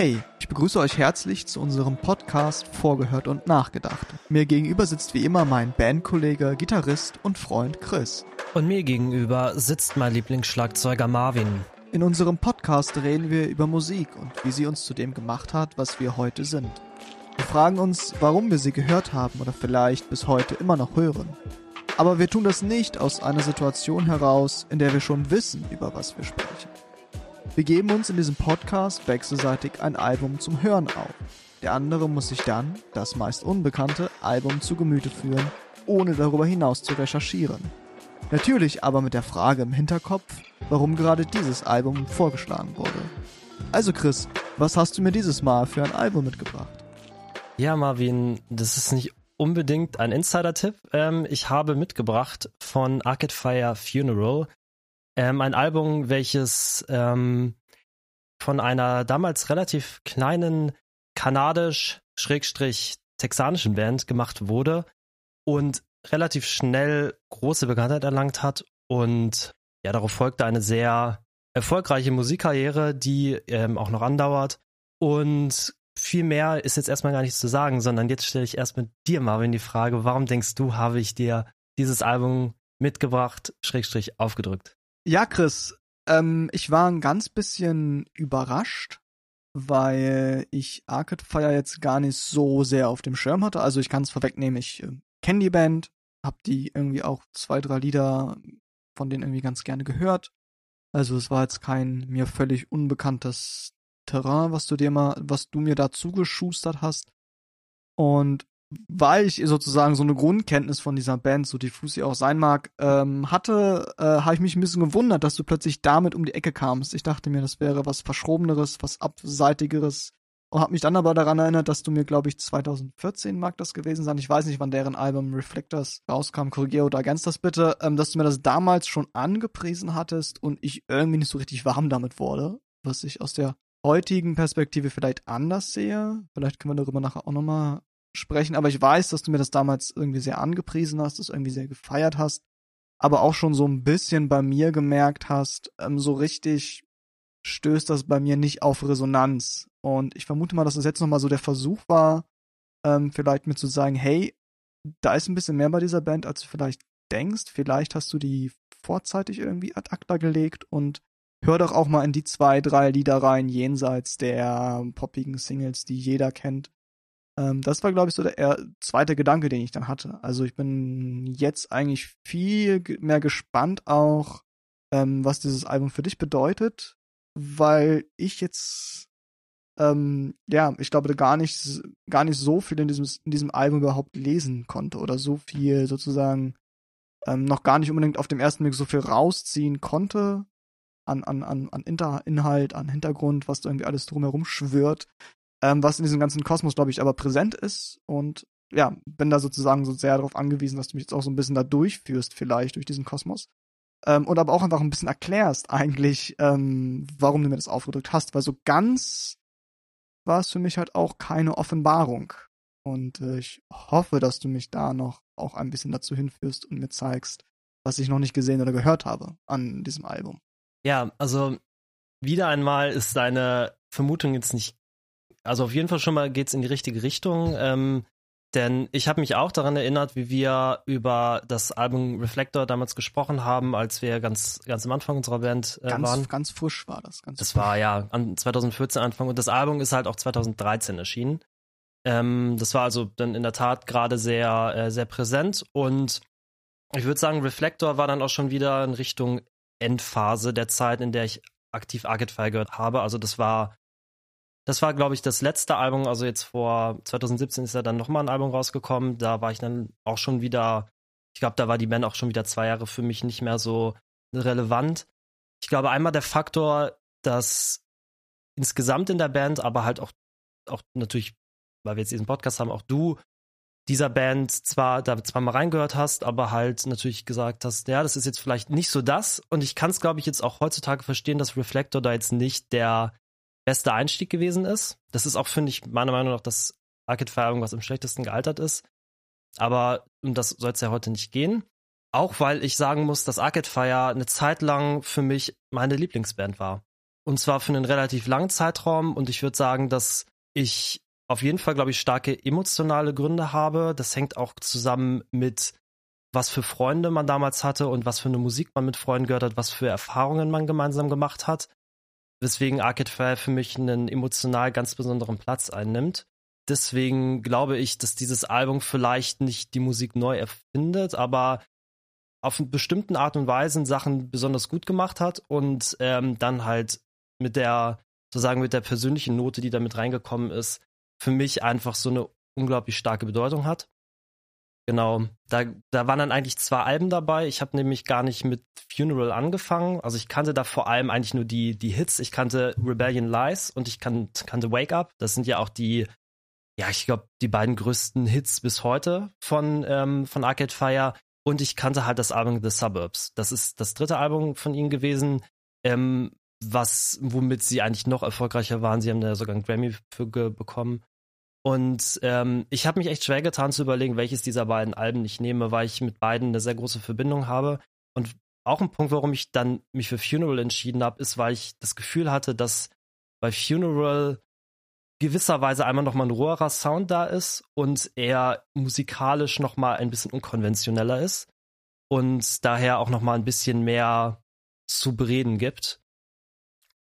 Hey, ich begrüße euch herzlich zu unserem Podcast Vorgehört und Nachgedacht. Mir gegenüber sitzt wie immer mein Bandkollege, Gitarrist und Freund Chris. Und mir gegenüber sitzt mein Lieblingsschlagzeuger Marvin. In unserem Podcast reden wir über Musik und wie sie uns zu dem gemacht hat, was wir heute sind. Wir fragen uns, warum wir sie gehört haben oder vielleicht bis heute immer noch hören. Aber wir tun das nicht aus einer Situation heraus, in der wir schon wissen, über was wir sprechen. Wir geben uns in diesem Podcast wechselseitig ein Album zum Hören auf. Der andere muss sich dann das meist unbekannte Album zu Gemüte führen, ohne darüber hinaus zu recherchieren. Natürlich aber mit der Frage im Hinterkopf, warum gerade dieses Album vorgeschlagen wurde. Also Chris, was hast du mir dieses Mal für ein Album mitgebracht? Ja, Marvin, das ist nicht unbedingt ein Insider-Tipp. Ähm, ich habe mitgebracht von Arcade Fire Funeral ähm, ein Album, welches ähm, von einer damals relativ kleinen kanadisch-texanischen Band gemacht wurde und relativ schnell große Bekanntheit erlangt hat und ja, darauf folgte eine sehr erfolgreiche Musikkarriere, die ähm, auch noch andauert. Und viel mehr ist jetzt erstmal gar nichts zu sagen, sondern jetzt stelle ich erst mit dir, Marvin, die Frage, warum denkst du, habe ich dir dieses Album mitgebracht, Schrägstrich aufgedrückt? Ja, Chris, ähm, ich war ein ganz bisschen überrascht, weil ich Arcade Fire jetzt gar nicht so sehr auf dem Schirm hatte. Also ich kann es vorwegnehmen, ich äh, kenne die Band, hab die irgendwie auch zwei, drei Lieder von denen irgendwie ganz gerne gehört. Also es war jetzt kein mir völlig unbekanntes Terrain, was du dir mal, was du mir da zugeschustert hast. Und weil ich sozusagen so eine Grundkenntnis von dieser Band, so diffus sie auch sein mag, ähm, hatte, äh, habe ich mich ein bisschen gewundert, dass du plötzlich damit um die Ecke kamst. Ich dachte mir, das wäre was Verschrobeneres, was Abseitigeres. Und habe mich dann aber daran erinnert, dass du mir, glaube ich, 2014 mag das gewesen sein. Ich weiß nicht, wann deren Album Reflectors rauskam. Korrigiere oder ergänzt das bitte, ähm, dass du mir das damals schon angepriesen hattest und ich irgendwie nicht so richtig warm damit wurde. Was ich aus der heutigen Perspektive vielleicht anders sehe. Vielleicht können wir darüber nachher auch nochmal sprechen, aber ich weiß, dass du mir das damals irgendwie sehr angepriesen hast, das irgendwie sehr gefeiert hast, aber auch schon so ein bisschen bei mir gemerkt hast, ähm, so richtig stößt das bei mir nicht auf Resonanz. Und ich vermute mal, dass das jetzt nochmal so der Versuch war, ähm, vielleicht mir zu sagen, hey, da ist ein bisschen mehr bei dieser Band, als du vielleicht denkst. Vielleicht hast du die vorzeitig irgendwie ad acta gelegt und hör doch auch mal in die zwei, drei Lieder rein, jenseits der poppigen Singles, die jeder kennt. Ähm, das war, glaube ich, so der zweite Gedanke, den ich dann hatte. Also ich bin jetzt eigentlich viel mehr gespannt auch, ähm, was dieses Album für dich bedeutet, weil ich jetzt ähm, ja, ich glaube, gar nicht, gar nicht so viel in diesem, in diesem Album überhaupt lesen konnte oder so viel sozusagen ähm, noch gar nicht unbedingt auf dem ersten Blick so viel rausziehen konnte an, an, an, an Inhalt, an Hintergrund, was da irgendwie alles drumherum schwirrt, ähm, was in diesem ganzen Kosmos, glaube ich, aber präsent ist und ja, bin da sozusagen so sehr darauf angewiesen, dass du mich jetzt auch so ein bisschen da durchführst, vielleicht durch diesen Kosmos. Ähm, und aber auch einfach ein bisschen erklärst eigentlich, ähm, warum du mir das aufgedrückt hast, weil so ganz war es für mich halt auch keine Offenbarung. Und äh, ich hoffe, dass du mich da noch auch ein bisschen dazu hinführst und mir zeigst, was ich noch nicht gesehen oder gehört habe an diesem Album. Ja, also wieder einmal ist deine Vermutung jetzt nicht also auf jeden Fall schon mal geht's in die richtige Richtung. Ähm, denn ich habe mich auch daran erinnert, wie wir über das Album Reflector damals gesprochen haben, als wir ganz, ganz am Anfang unserer Band äh, ganz, waren. Ganz frisch war das. Ganz das frisch. war ja an 2014 Anfang und das Album ist halt auch 2013 erschienen. Ähm, das war also dann in der Tat gerade sehr, äh, sehr präsent und ich würde sagen, Reflector war dann auch schon wieder in Richtung Endphase der Zeit, in der ich aktiv Arcade Fire gehört habe. Also das war das war, glaube ich, das letzte Album. Also jetzt vor 2017 ist ja dann nochmal ein Album rausgekommen. Da war ich dann auch schon wieder, ich glaube, da war die Band auch schon wieder zwei Jahre für mich nicht mehr so relevant. Ich glaube, einmal der Faktor, dass insgesamt in der Band, aber halt auch, auch natürlich, weil wir jetzt diesen Podcast haben, auch du dieser Band zwar da zwar mal reingehört hast, aber halt natürlich gesagt hast, ja, das ist jetzt vielleicht nicht so das. Und ich kann es, glaube ich, jetzt auch heutzutage verstehen, dass Reflector da jetzt nicht der beste Einstieg gewesen ist. Das ist auch, finde ich, meiner Meinung nach, dass Arcade Fire irgendwas am schlechtesten gealtert ist. Aber um das soll es ja heute nicht gehen. Auch weil ich sagen muss, dass Arcade Fire eine Zeit lang für mich meine Lieblingsband war. und zwar für einen relativ langen Zeitraum und ich würde sagen, dass ich auf jeden Fall, glaube ich, starke emotionale Gründe habe. Das hängt auch zusammen mit, was für Freunde man damals hatte und was für eine Musik man mit Freunden gehört hat, was für Erfahrungen man gemeinsam gemacht hat. Weswegen Arcade Fire für mich einen emotional ganz besonderen Platz einnimmt. Deswegen glaube ich, dass dieses Album vielleicht nicht die Musik neu erfindet, aber auf eine bestimmten Art und Weise Sachen besonders gut gemacht hat und ähm, dann halt mit der, sozusagen mit der persönlichen Note, die da mit reingekommen ist, für mich einfach so eine unglaublich starke Bedeutung hat. Genau, da, da waren dann eigentlich zwei Alben dabei. Ich habe nämlich gar nicht mit Funeral angefangen. Also ich kannte da vor allem eigentlich nur die, die Hits. Ich kannte Rebellion Lies und ich kan kannte Wake Up. Das sind ja auch die, ja, ich glaube, die beiden größten Hits bis heute von, ähm, von Arcade Fire. Und ich kannte halt das Album The Suburbs. Das ist das dritte Album von ihnen gewesen, ähm, was, womit sie eigentlich noch erfolgreicher waren. Sie haben da sogar einen Grammy für bekommen. Und ähm, ich habe mich echt schwer getan zu überlegen, welches dieser beiden Alben ich nehme, weil ich mit beiden eine sehr große Verbindung habe. Und auch ein Punkt, warum ich dann mich für Funeral entschieden habe, ist, weil ich das Gefühl hatte, dass bei Funeral gewisserweise einmal nochmal ein roherer Sound da ist und er musikalisch nochmal ein bisschen unkonventioneller ist und daher auch nochmal ein bisschen mehr zu bereden gibt.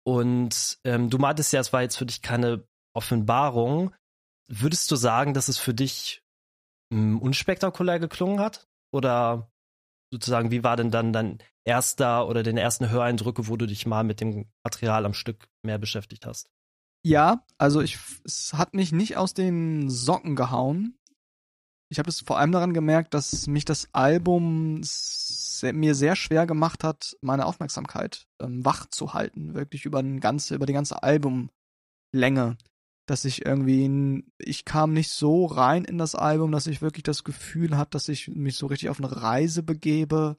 Und ähm, du meintest ja, es war jetzt für dich keine Offenbarung. Würdest du sagen, dass es für dich ähm, unspektakulär geklungen hat? Oder sozusagen, wie war denn dann dein erster oder den ersten Höreindrücke, wo du dich mal mit dem Material am Stück mehr beschäftigt hast? Ja, also ich, es hat mich nicht aus den Socken gehauen. Ich habe es vor allem daran gemerkt, dass mich das Album sehr, mir sehr schwer gemacht hat, meine Aufmerksamkeit ähm, wach zu halten, wirklich über ganze, über die ganze Albumlänge. Dass ich irgendwie, ich kam nicht so rein in das Album, dass ich wirklich das Gefühl hatte, dass ich mich so richtig auf eine Reise begebe.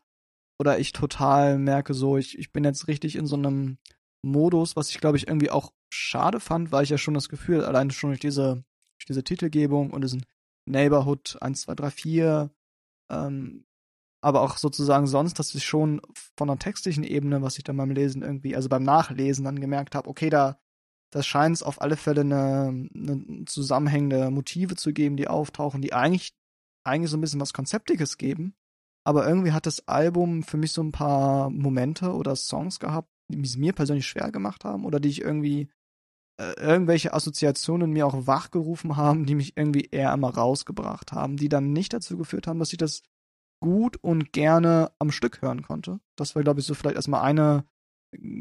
Oder ich total merke so, ich, ich bin jetzt richtig in so einem Modus, was ich glaube ich irgendwie auch schade fand, weil ich ja schon das Gefühl, allein schon durch diese, durch diese Titelgebung und diesen Neighborhood 1, 2, 3, 4, ähm, aber auch sozusagen sonst, dass ich schon von der textlichen Ebene, was ich dann beim Lesen irgendwie, also beim Nachlesen dann gemerkt habe, okay, da das scheint es auf alle Fälle eine, eine zusammenhängende Motive zu geben, die auftauchen, die eigentlich eigentlich so ein bisschen was Konzeptiges geben. Aber irgendwie hat das Album für mich so ein paar Momente oder Songs gehabt, die es mir persönlich schwer gemacht haben oder die ich irgendwie äh, irgendwelche Assoziationen mir auch wachgerufen haben, die mich irgendwie eher immer rausgebracht haben, die dann nicht dazu geführt haben, dass ich das gut und gerne am Stück hören konnte. Das war, glaube ich, so vielleicht erstmal eine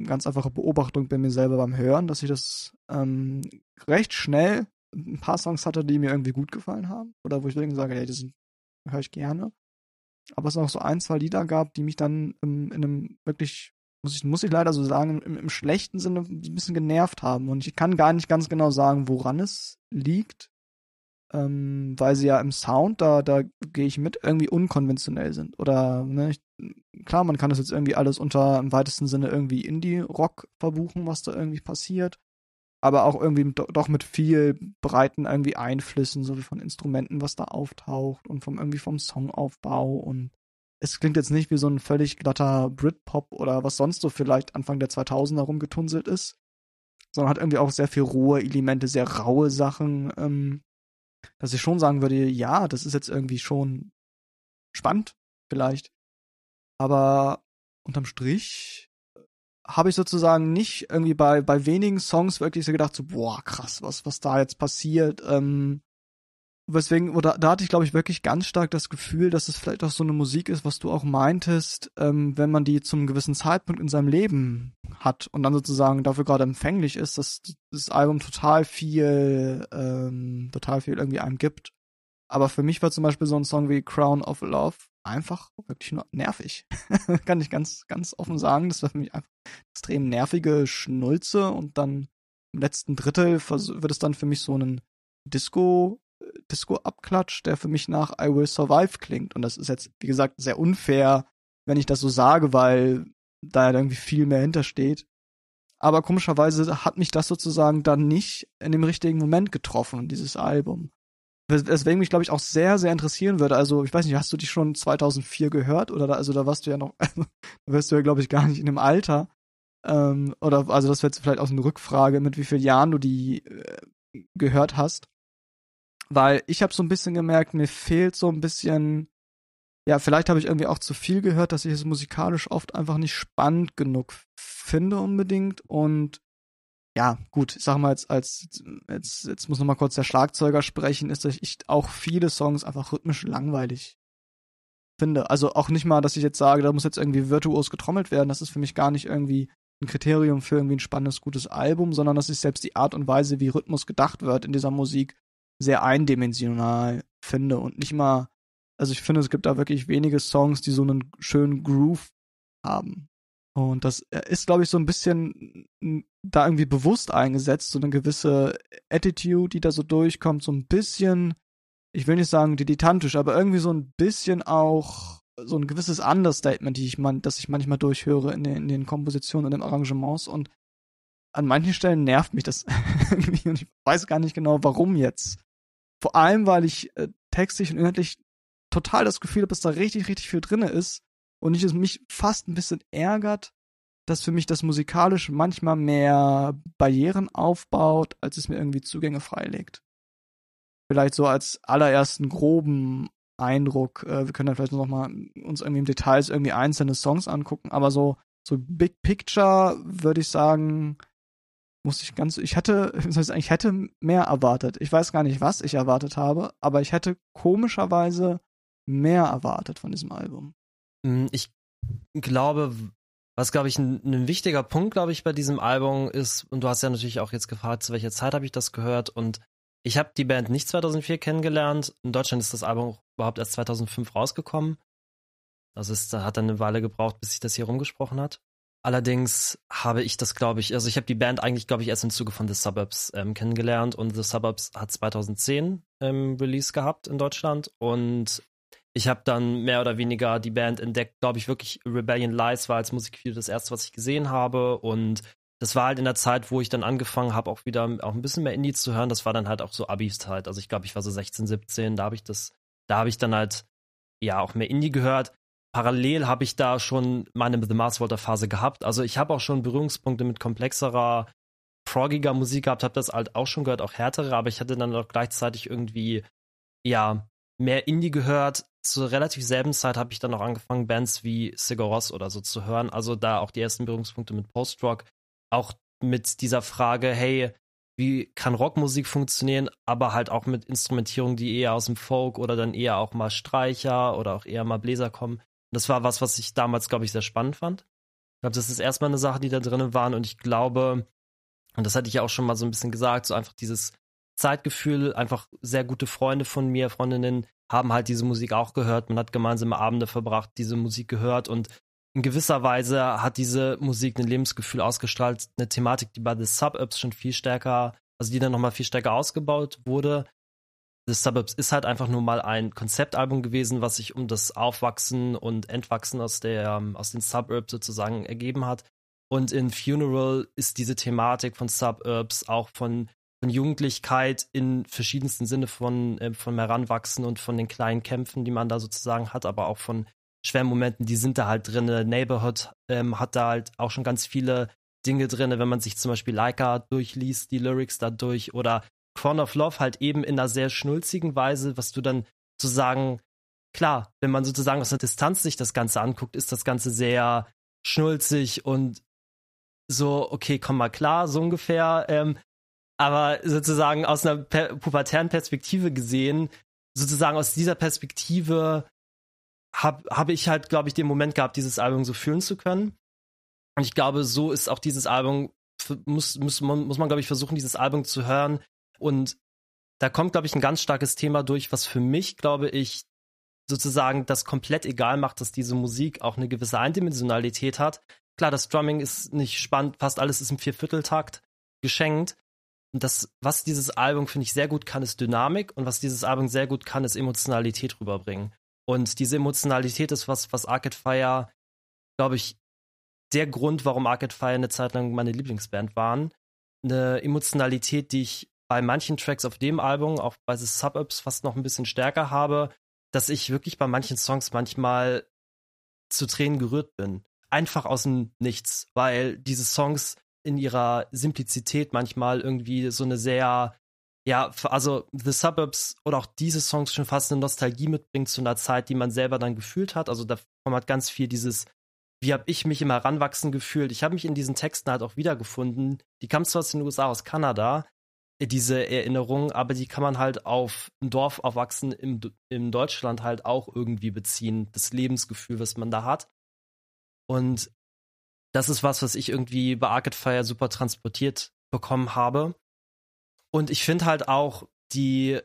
ganz einfache Beobachtung bei mir selber beim Hören, dass ich das ähm, recht schnell ein paar Songs hatte, die mir irgendwie gut gefallen haben. Oder wo ich irgendwie sage, hey, das höre ich gerne. Aber es auch so ein, zwei Lieder gab, die mich dann ähm, in einem wirklich muss ich, muss ich leider so sagen, im, im schlechten Sinne ein bisschen genervt haben. Und ich kann gar nicht ganz genau sagen, woran es liegt. Ähm, weil sie ja im Sound, da, da gehe ich mit, irgendwie unkonventionell sind. Oder, ne, ich, klar, man kann das jetzt irgendwie alles unter im weitesten Sinne irgendwie Indie-Rock verbuchen, was da irgendwie passiert. Aber auch irgendwie doch mit viel breiten irgendwie Einflüssen, so wie von Instrumenten, was da auftaucht und vom irgendwie vom Songaufbau und es klingt jetzt nicht wie so ein völlig glatter Britpop oder was sonst so vielleicht Anfang der 2000er rumgetunselt ist, sondern hat irgendwie auch sehr viel rohe Elemente, sehr raue Sachen, ähm, dass ich schon sagen würde, ja, das ist jetzt irgendwie schon spannend, vielleicht. Aber unterm Strich äh, habe ich sozusagen nicht irgendwie bei, bei wenigen Songs wirklich so gedacht, so, boah, krass, was, was da jetzt passiert. Ähm, weswegen, oder da hatte ich, glaube ich, wirklich ganz stark das Gefühl, dass es vielleicht auch so eine Musik ist, was du auch meintest, ähm, wenn man die zum gewissen Zeitpunkt in seinem Leben hat und dann sozusagen dafür gerade empfänglich ist, dass das Album total viel, ähm, total viel irgendwie einem gibt. Aber für mich war zum Beispiel so ein Song wie Crown of Love einfach wirklich nur nervig. Kann ich ganz, ganz offen sagen. Das war für mich einfach extrem nervige Schnulze und dann im letzten Drittel wird es dann für mich so ein Disco Disco-Abklatsch, der für mich nach I Will Survive klingt. Und das ist jetzt, wie gesagt, sehr unfair, wenn ich das so sage, weil da irgendwie viel mehr hintersteht. Aber komischerweise hat mich das sozusagen dann nicht in dem richtigen Moment getroffen, dieses Album. Weswegen mich, glaube ich, auch sehr, sehr interessieren würde. Also, ich weiß nicht, hast du dich schon 2004 gehört? Oder da, also da warst du ja noch, da wirst du ja, glaube ich, gar nicht in dem Alter. Ähm, oder also das wäre jetzt vielleicht auch eine Rückfrage, mit wie vielen Jahren du die äh, gehört hast. Weil ich habe so ein bisschen gemerkt, mir fehlt so ein bisschen, ja, vielleicht habe ich irgendwie auch zu viel gehört, dass ich es musikalisch oft einfach nicht spannend genug finde unbedingt. Und ja, gut, ich sag mal jetzt als jetzt, jetzt muss noch mal kurz der Schlagzeuger sprechen, ist, dass ich auch viele Songs einfach rhythmisch langweilig finde. Also auch nicht mal, dass ich jetzt sage, da muss jetzt irgendwie virtuos getrommelt werden. Das ist für mich gar nicht irgendwie ein Kriterium für irgendwie ein spannendes, gutes Album, sondern das ist selbst die Art und Weise, wie Rhythmus gedacht wird in dieser Musik, sehr eindimensional finde und nicht mal, also ich finde, es gibt da wirklich wenige Songs, die so einen schönen Groove haben. Und das äh, ist, glaube ich, so ein bisschen da irgendwie bewusst eingesetzt, so eine gewisse Attitude, die da so durchkommt, so ein bisschen, ich will nicht sagen dilettantisch, aber irgendwie so ein bisschen auch so ein gewisses Understatement, die ich man, das ich manchmal durchhöre in den, in den Kompositionen und den Arrangements und an manchen Stellen nervt mich das irgendwie und ich weiß gar nicht genau, warum jetzt. Vor allem, weil ich äh, textlich und inhaltlich total das Gefühl habe, dass da richtig, richtig viel drinne ist und ich es mich fast ein bisschen ärgert, dass für mich das musikalisch manchmal mehr Barrieren aufbaut, als es mir irgendwie Zugänge freilegt. Vielleicht so als allerersten groben Eindruck. Äh, wir können dann vielleicht noch mal uns irgendwie im Details irgendwie einzelne Songs angucken, aber so so Big Picture würde ich sagen, muss ich ganz, ich hätte, ich hätte mehr erwartet. Ich weiß gar nicht, was ich erwartet habe, aber ich hätte komischerweise mehr erwartet von diesem Album. Hm, ich glaube, was glaube ich ein, ein, wichtiger Punkt, glaube ich, bei diesem Album ist, und du hast ja natürlich auch jetzt gefragt, zu welcher Zeit habe ich das gehört und ich habe die Band nicht 2004 kennengelernt. In Deutschland ist das Album überhaupt erst 2005 rausgekommen. Also es hat dann eine Weile gebraucht, bis sich das hier rumgesprochen hat. Allerdings habe ich das, glaube ich, also ich habe die Band eigentlich, glaube ich, erst im Zuge von The Suburbs ähm, kennengelernt und The Suburbs hat 2010 ähm, Release gehabt in Deutschland und ich habe dann mehr oder weniger die Band entdeckt, glaube ich, wirklich Rebellion Lies war als Musikvideo das erste, was ich gesehen habe und das war halt in der Zeit, wo ich dann angefangen habe, auch wieder auch ein bisschen mehr Indie zu hören. Das war dann halt auch so Abis-Zeit. Also ich glaube, ich war so 16, 17, da habe ich das, da habe ich dann halt ja auch mehr Indie gehört. Parallel habe ich da schon meine The Mars Volta Phase gehabt. Also ich habe auch schon Berührungspunkte mit komplexerer, proggiger Musik gehabt, habe das halt auch schon gehört, auch härtere, aber ich hatte dann auch gleichzeitig irgendwie ja mehr Indie gehört. Zur relativ selben Zeit habe ich dann auch angefangen, Bands wie Sigur oder so zu hören. Also da auch die ersten Berührungspunkte mit Post-Rock auch mit dieser Frage, hey, wie kann Rockmusik funktionieren, aber halt auch mit Instrumentierung, die eher aus dem Folk oder dann eher auch mal Streicher oder auch eher mal Bläser kommen. Das war was, was ich damals, glaube ich, sehr spannend fand. Ich glaube, das ist erstmal eine Sache, die da drinnen waren und ich glaube, und das hatte ich ja auch schon mal so ein bisschen gesagt, so einfach dieses Zeitgefühl, einfach sehr gute Freunde von mir, Freundinnen, haben halt diese Musik auch gehört. Man hat gemeinsame Abende verbracht, diese Musik gehört und in gewisser Weise hat diese Musik ein Lebensgefühl ausgestrahlt, eine Thematik, die bei The Suburbs schon viel stärker, also die dann nochmal viel stärker ausgebaut wurde. The Suburbs ist halt einfach nur mal ein Konzeptalbum gewesen, was sich um das Aufwachsen und Entwachsen aus, der, aus den Suburbs sozusagen ergeben hat. Und in Funeral ist diese Thematik von Suburbs auch von, von Jugendlichkeit in verschiedensten Sinne von, äh, von Heranwachsen und von den kleinen Kämpfen, die man da sozusagen hat, aber auch von schweren Momenten, die sind da halt drin. Neighborhood ähm, hat da halt auch schon ganz viele Dinge drin, wenn man sich zum Beispiel Leica durchliest, die Lyrics da durch oder Crown of Love halt eben in einer sehr schnulzigen Weise, was du dann zu sagen, klar, wenn man sozusagen aus der Distanz sich das Ganze anguckt, ist das Ganze sehr schnulzig und so, okay, komm mal klar, so ungefähr. Ähm, aber sozusagen aus einer pubertären Perspektive gesehen, sozusagen aus dieser Perspektive habe hab ich halt, glaube ich, den Moment gehabt, dieses Album so fühlen zu können. Und ich glaube, so ist auch dieses Album, muss, muss, man, muss man, glaube ich, versuchen, dieses Album zu hören. Und da kommt, glaube ich, ein ganz starkes Thema durch, was für mich, glaube ich, sozusagen das komplett egal macht, dass diese Musik auch eine gewisse Eindimensionalität hat. Klar, das Drumming ist nicht spannend, fast alles ist im Viervierteltakt geschenkt. Und das, was dieses Album, finde ich, sehr gut kann, ist Dynamik. Und was dieses Album sehr gut kann, ist Emotionalität rüberbringen. Und diese Emotionalität ist was, was Arcade Fire, glaube ich, der Grund, warum Arcade Fire eine Zeit lang meine Lieblingsband waren. Eine Emotionalität, die ich bei manchen Tracks auf dem Album, auch bei The Suburbs, fast noch ein bisschen stärker habe, dass ich wirklich bei manchen Songs manchmal zu Tränen gerührt bin. einfach aus dem Nichts, weil diese Songs in ihrer Simplizität manchmal irgendwie so eine sehr, ja, also The Suburbs oder auch diese Songs schon fast eine Nostalgie mitbringt zu einer Zeit, die man selber dann gefühlt hat. Also da kommt halt ganz viel dieses, wie habe ich mich im Heranwachsen gefühlt. Ich habe mich in diesen Texten halt auch wiedergefunden. Die kamen zwar aus den USA, aus Kanada, diese Erinnerung, aber die kann man halt auf ein Dorf aufwachsen im, in Deutschland halt auch irgendwie beziehen. Das Lebensgefühl, was man da hat. Und das ist was, was ich irgendwie bei Arcade Fire super transportiert bekommen habe. Und ich finde halt auch die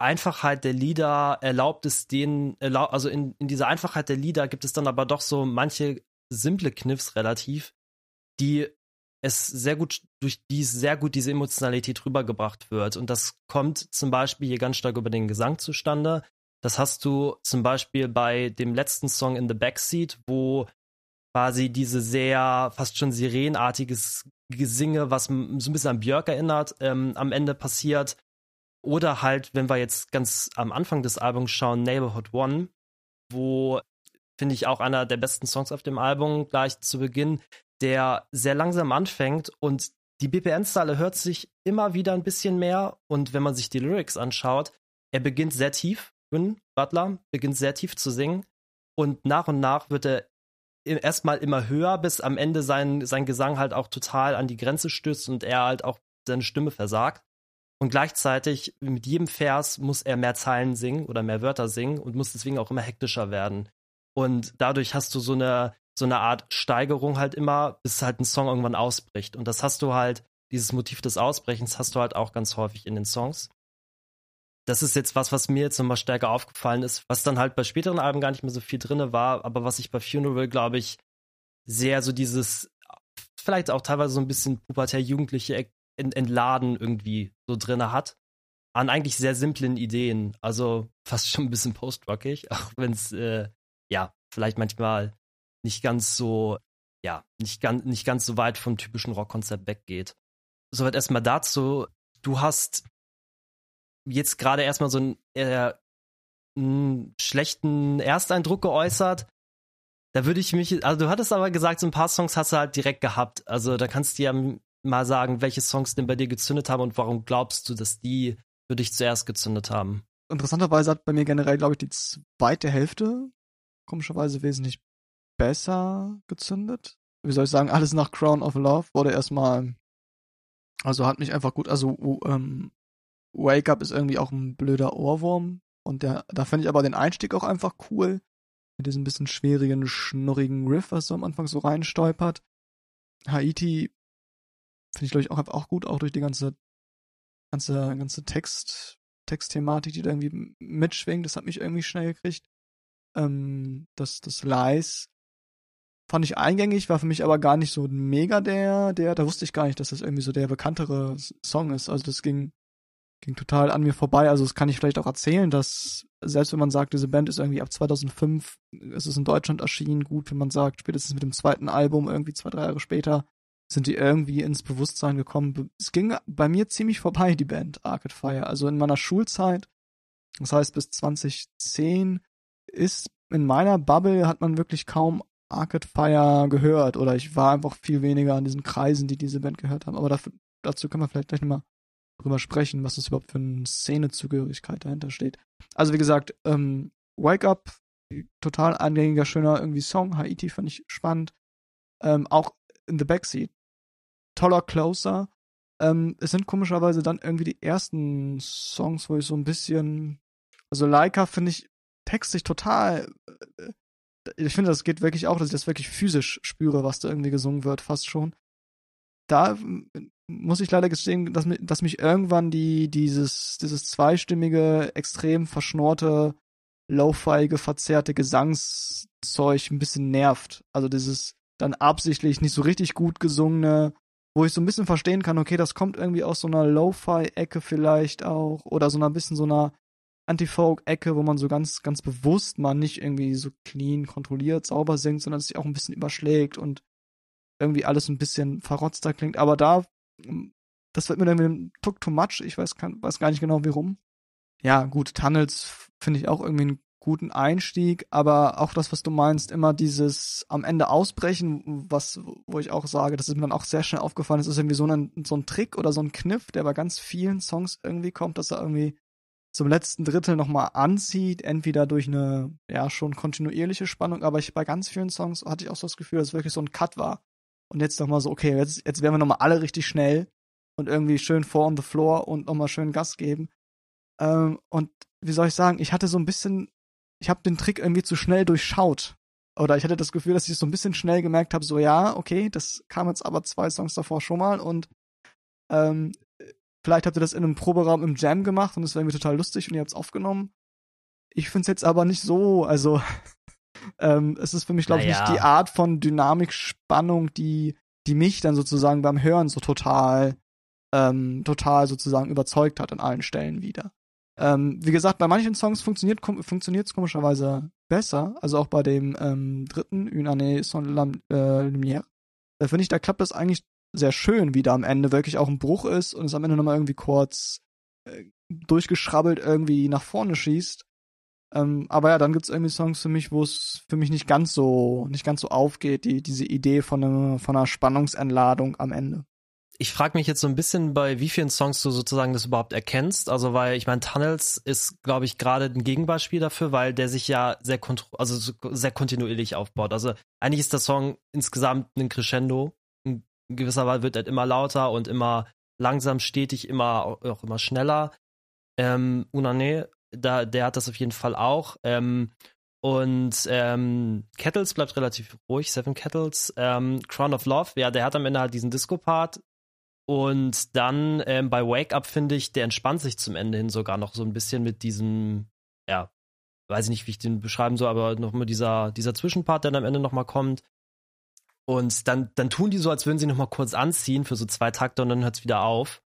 Einfachheit der Lieder erlaubt es denen, also in, in dieser Einfachheit der Lieder gibt es dann aber doch so manche simple Kniffs relativ, die es sehr gut, durch die sehr gut diese Emotionalität rübergebracht wird. Und das kommt zum Beispiel hier ganz stark über den Gesang zustande. Das hast du zum Beispiel bei dem letzten Song in the Backseat, wo quasi diese sehr fast schon sirenartiges Gesinge, was so ein bisschen an Björk erinnert, ähm, am Ende passiert. Oder halt, wenn wir jetzt ganz am Anfang des Albums schauen, Neighborhood One, wo finde ich auch einer der besten Songs auf dem Album gleich zu Beginn, der sehr langsam anfängt und die BPN-Zahl hört sich immer wieder ein bisschen mehr und wenn man sich die Lyrics anschaut, er beginnt sehr tief, Win Butler beginnt sehr tief zu singen und nach und nach wird er erstmal immer höher, bis am Ende sein, sein Gesang halt auch total an die Grenze stößt und er halt auch seine Stimme versagt. Und gleichzeitig mit jedem Vers muss er mehr Zeilen singen oder mehr Wörter singen und muss deswegen auch immer hektischer werden. Und dadurch hast du so eine, so eine Art Steigerung halt immer, bis halt ein Song irgendwann ausbricht. Und das hast du halt, dieses Motiv des Ausbrechens hast du halt auch ganz häufig in den Songs das ist jetzt was, was mir jetzt nochmal stärker aufgefallen ist, was dann halt bei späteren Alben gar nicht mehr so viel drin war, aber was ich bei Funeral, glaube ich, sehr so dieses, vielleicht auch teilweise so ein bisschen pubertär-jugendliche Entladen irgendwie so drin hat. An eigentlich sehr simplen Ideen. Also fast schon ein bisschen post-rockig, auch wenn es, äh, ja, vielleicht manchmal nicht ganz so, ja, nicht ganz, nicht ganz so weit vom typischen Rockkonzept weggeht. Soweit erstmal dazu. Du hast jetzt gerade erstmal so einen, äh, einen schlechten Ersteindruck geäußert. Da würde ich mich, also du hattest aber gesagt, so ein paar Songs hast du halt direkt gehabt. Also da kannst du ja mal sagen, welche Songs denn bei dir gezündet haben und warum glaubst du, dass die für dich zuerst gezündet haben? Interessanterweise hat bei mir generell, glaube ich, die zweite Hälfte komischerweise wesentlich besser gezündet. Wie soll ich sagen, alles nach Crown of Love wurde erstmal, also hat mich einfach gut, also ähm, Wake Up ist irgendwie auch ein blöder Ohrwurm. Und der, da fand ich aber den Einstieg auch einfach cool. Mit diesem bisschen schwierigen, schnurrigen Riff, was so am Anfang so reinstolpert. Haiti finde ich, glaube ich, auch, auch gut, auch durch die ganze, ganze, ganze Text, Textthematik, die da irgendwie mitschwingt. Das hat mich irgendwie schnell gekriegt. Ähm, das, das Lies fand ich eingängig, war für mich aber gar nicht so mega der, der, da wusste ich gar nicht, dass das irgendwie so der bekanntere Song ist. Also das ging ging total an mir vorbei. Also das kann ich vielleicht auch erzählen, dass selbst wenn man sagt, diese Band ist irgendwie ab 2005, ist es in Deutschland erschienen, gut, wenn man sagt, spätestens mit dem zweiten Album, irgendwie zwei, drei Jahre später, sind die irgendwie ins Bewusstsein gekommen. Es ging bei mir ziemlich vorbei, die Band Arcade Fire. Also in meiner Schulzeit, das heißt bis 2010, ist in meiner Bubble hat man wirklich kaum Arcade Fire gehört oder ich war einfach viel weniger an diesen Kreisen, die diese Band gehört haben. Aber dafür, dazu können wir vielleicht gleich nochmal drüber sprechen, was das überhaupt für eine Szenezugehörigkeit dahinter steht. Also wie gesagt, ähm, Wake Up, total eingängiger, schöner irgendwie Song. Haiti fand ich spannend. Ähm, auch in the Backseat. Toller Closer. Ähm, es sind komischerweise dann irgendwie die ersten Songs, wo ich so ein bisschen, also Leica finde ich textlich total, äh, ich finde, das geht wirklich auch, dass ich das wirklich physisch spüre, was da irgendwie gesungen wird, fast schon. Da muss ich leider gestehen, dass, dass mich irgendwann die, dieses, dieses zweistimmige, extrem verschnorte, lo-fiige, verzerrte Gesangszeug ein bisschen nervt. Also dieses dann absichtlich nicht so richtig gut gesungene, wo ich so ein bisschen verstehen kann, okay, das kommt irgendwie aus so einer Lo-Fi-Ecke vielleicht auch oder so einer bisschen so einer Anti-Folk-Ecke, wo man so ganz, ganz bewusst mal nicht irgendwie so clean, kontrolliert, sauber singt, sondern sich auch ein bisschen überschlägt und irgendwie alles ein bisschen verrotzter klingt. Aber da das wird mir dann mit dem Tuck too much. Ich weiß, kann, weiß gar nicht genau, warum. Ja, gut, Tunnels finde ich auch irgendwie einen guten Einstieg, aber auch das, was du meinst, immer dieses am Ende ausbrechen, was, wo ich auch sage, das ist mir dann auch sehr schnell aufgefallen, das ist irgendwie so ein, so ein Trick oder so ein Kniff, der bei ganz vielen Songs irgendwie kommt, dass er irgendwie zum letzten Drittel nochmal anzieht, entweder durch eine, ja, schon kontinuierliche Spannung, aber ich bei ganz vielen Songs hatte ich auch so das Gefühl, dass es wirklich so ein Cut war. Und jetzt nochmal so, okay, jetzt, jetzt werden wir nochmal alle richtig schnell und irgendwie schön vor on the floor und nochmal schön Gas geben. Ähm, und wie soll ich sagen, ich hatte so ein bisschen, ich habe den Trick irgendwie zu schnell durchschaut. Oder ich hatte das Gefühl, dass ich so ein bisschen schnell gemerkt habe, so ja, okay, das kam jetzt aber zwei Songs davor schon mal und ähm, vielleicht habt ihr das in einem Proberaum im Jam gemacht und es wäre irgendwie total lustig und ihr habt es aufgenommen. Ich finde es jetzt aber nicht so, also ähm, es ist für mich, glaube ich, naja. nicht die Art von Dynamik, Spannung, die, die mich dann sozusagen beim Hören so total, ähm, total sozusagen überzeugt hat an allen Stellen wieder. Ähm, wie gesagt, bei manchen Songs funktioniert funktioniert's komischerweise besser. Also auch bei dem ähm, dritten, Une année sans la äh, lumière. Da finde ich, da klappt das eigentlich sehr schön, wie da am Ende wirklich auch ein Bruch ist und es am Ende nochmal irgendwie kurz äh, durchgeschrabbelt irgendwie nach vorne schießt. Ähm, aber ja, dann gibt's irgendwie Songs für mich, wo es für mich nicht ganz so, nicht ganz so aufgeht, die, diese Idee von, einer von einer Spannungsentladung am Ende. Ich frage mich jetzt so ein bisschen, bei wie vielen Songs du sozusagen das überhaupt erkennst. Also, weil ich meine, Tunnels ist, glaube ich, gerade ein Gegenbeispiel dafür, weil der sich ja sehr, also sehr kontinuierlich aufbaut. Also, eigentlich ist der Song insgesamt ein Crescendo. In gewisser Weise wird er immer lauter und immer langsam, stetig, immer auch immer schneller. Ähm, Unane da, der hat das auf jeden Fall auch. Ähm, und ähm, Kettles bleibt relativ ruhig, Seven Kettles. Ähm, Crown of Love, ja, der hat am Ende halt diesen Disco-Part. Und dann ähm, bei Wake Up finde ich, der entspannt sich zum Ende hin sogar noch so ein bisschen mit diesem, ja, weiß ich nicht, wie ich den beschreiben soll, aber nochmal dieser, dieser Zwischenpart, der dann am Ende nochmal kommt. Und dann, dann tun die so, als würden sie nochmal kurz anziehen für so zwei Takte und dann hört es wieder auf.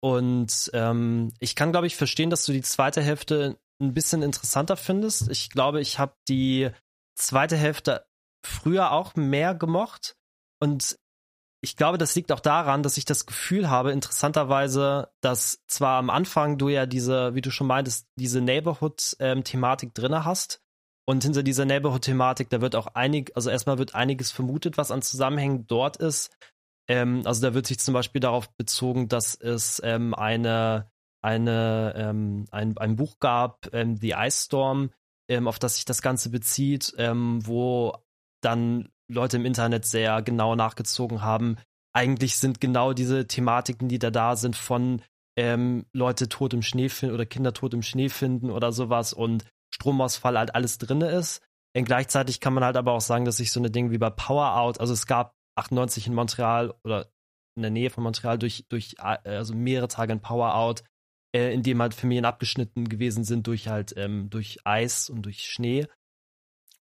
Und ähm, ich kann, glaube ich, verstehen, dass du die zweite Hälfte ein bisschen interessanter findest. Ich glaube, ich habe die zweite Hälfte früher auch mehr gemocht. Und ich glaube, das liegt auch daran, dass ich das Gefühl habe, interessanterweise, dass zwar am Anfang du ja diese, wie du schon meintest, diese Neighborhood-Thematik ähm, drinne hast. Und hinter dieser Neighborhood-Thematik, da wird auch einig, also erstmal wird einiges vermutet, was an Zusammenhängen dort ist. Ähm, also da wird sich zum Beispiel darauf bezogen, dass es ähm, eine, eine, ähm, ein, ein Buch gab, ähm, The Ice Storm, ähm, auf das sich das Ganze bezieht, ähm, wo dann Leute im Internet sehr genau nachgezogen haben. Eigentlich sind genau diese Thematiken, die da da sind, von Leute tot im Schnee finden oder Kinder tot im Schnee finden oder sowas und Stromausfall halt alles drin ist. Und gleichzeitig kann man halt aber auch sagen, dass sich so eine Dinge wie bei Power Out, also es gab 98 in Montreal oder in der Nähe von Montreal durch, durch äh, also mehrere Tage ein Power-Out, äh, in dem halt Familien abgeschnitten gewesen sind durch halt ähm, durch Eis und durch Schnee.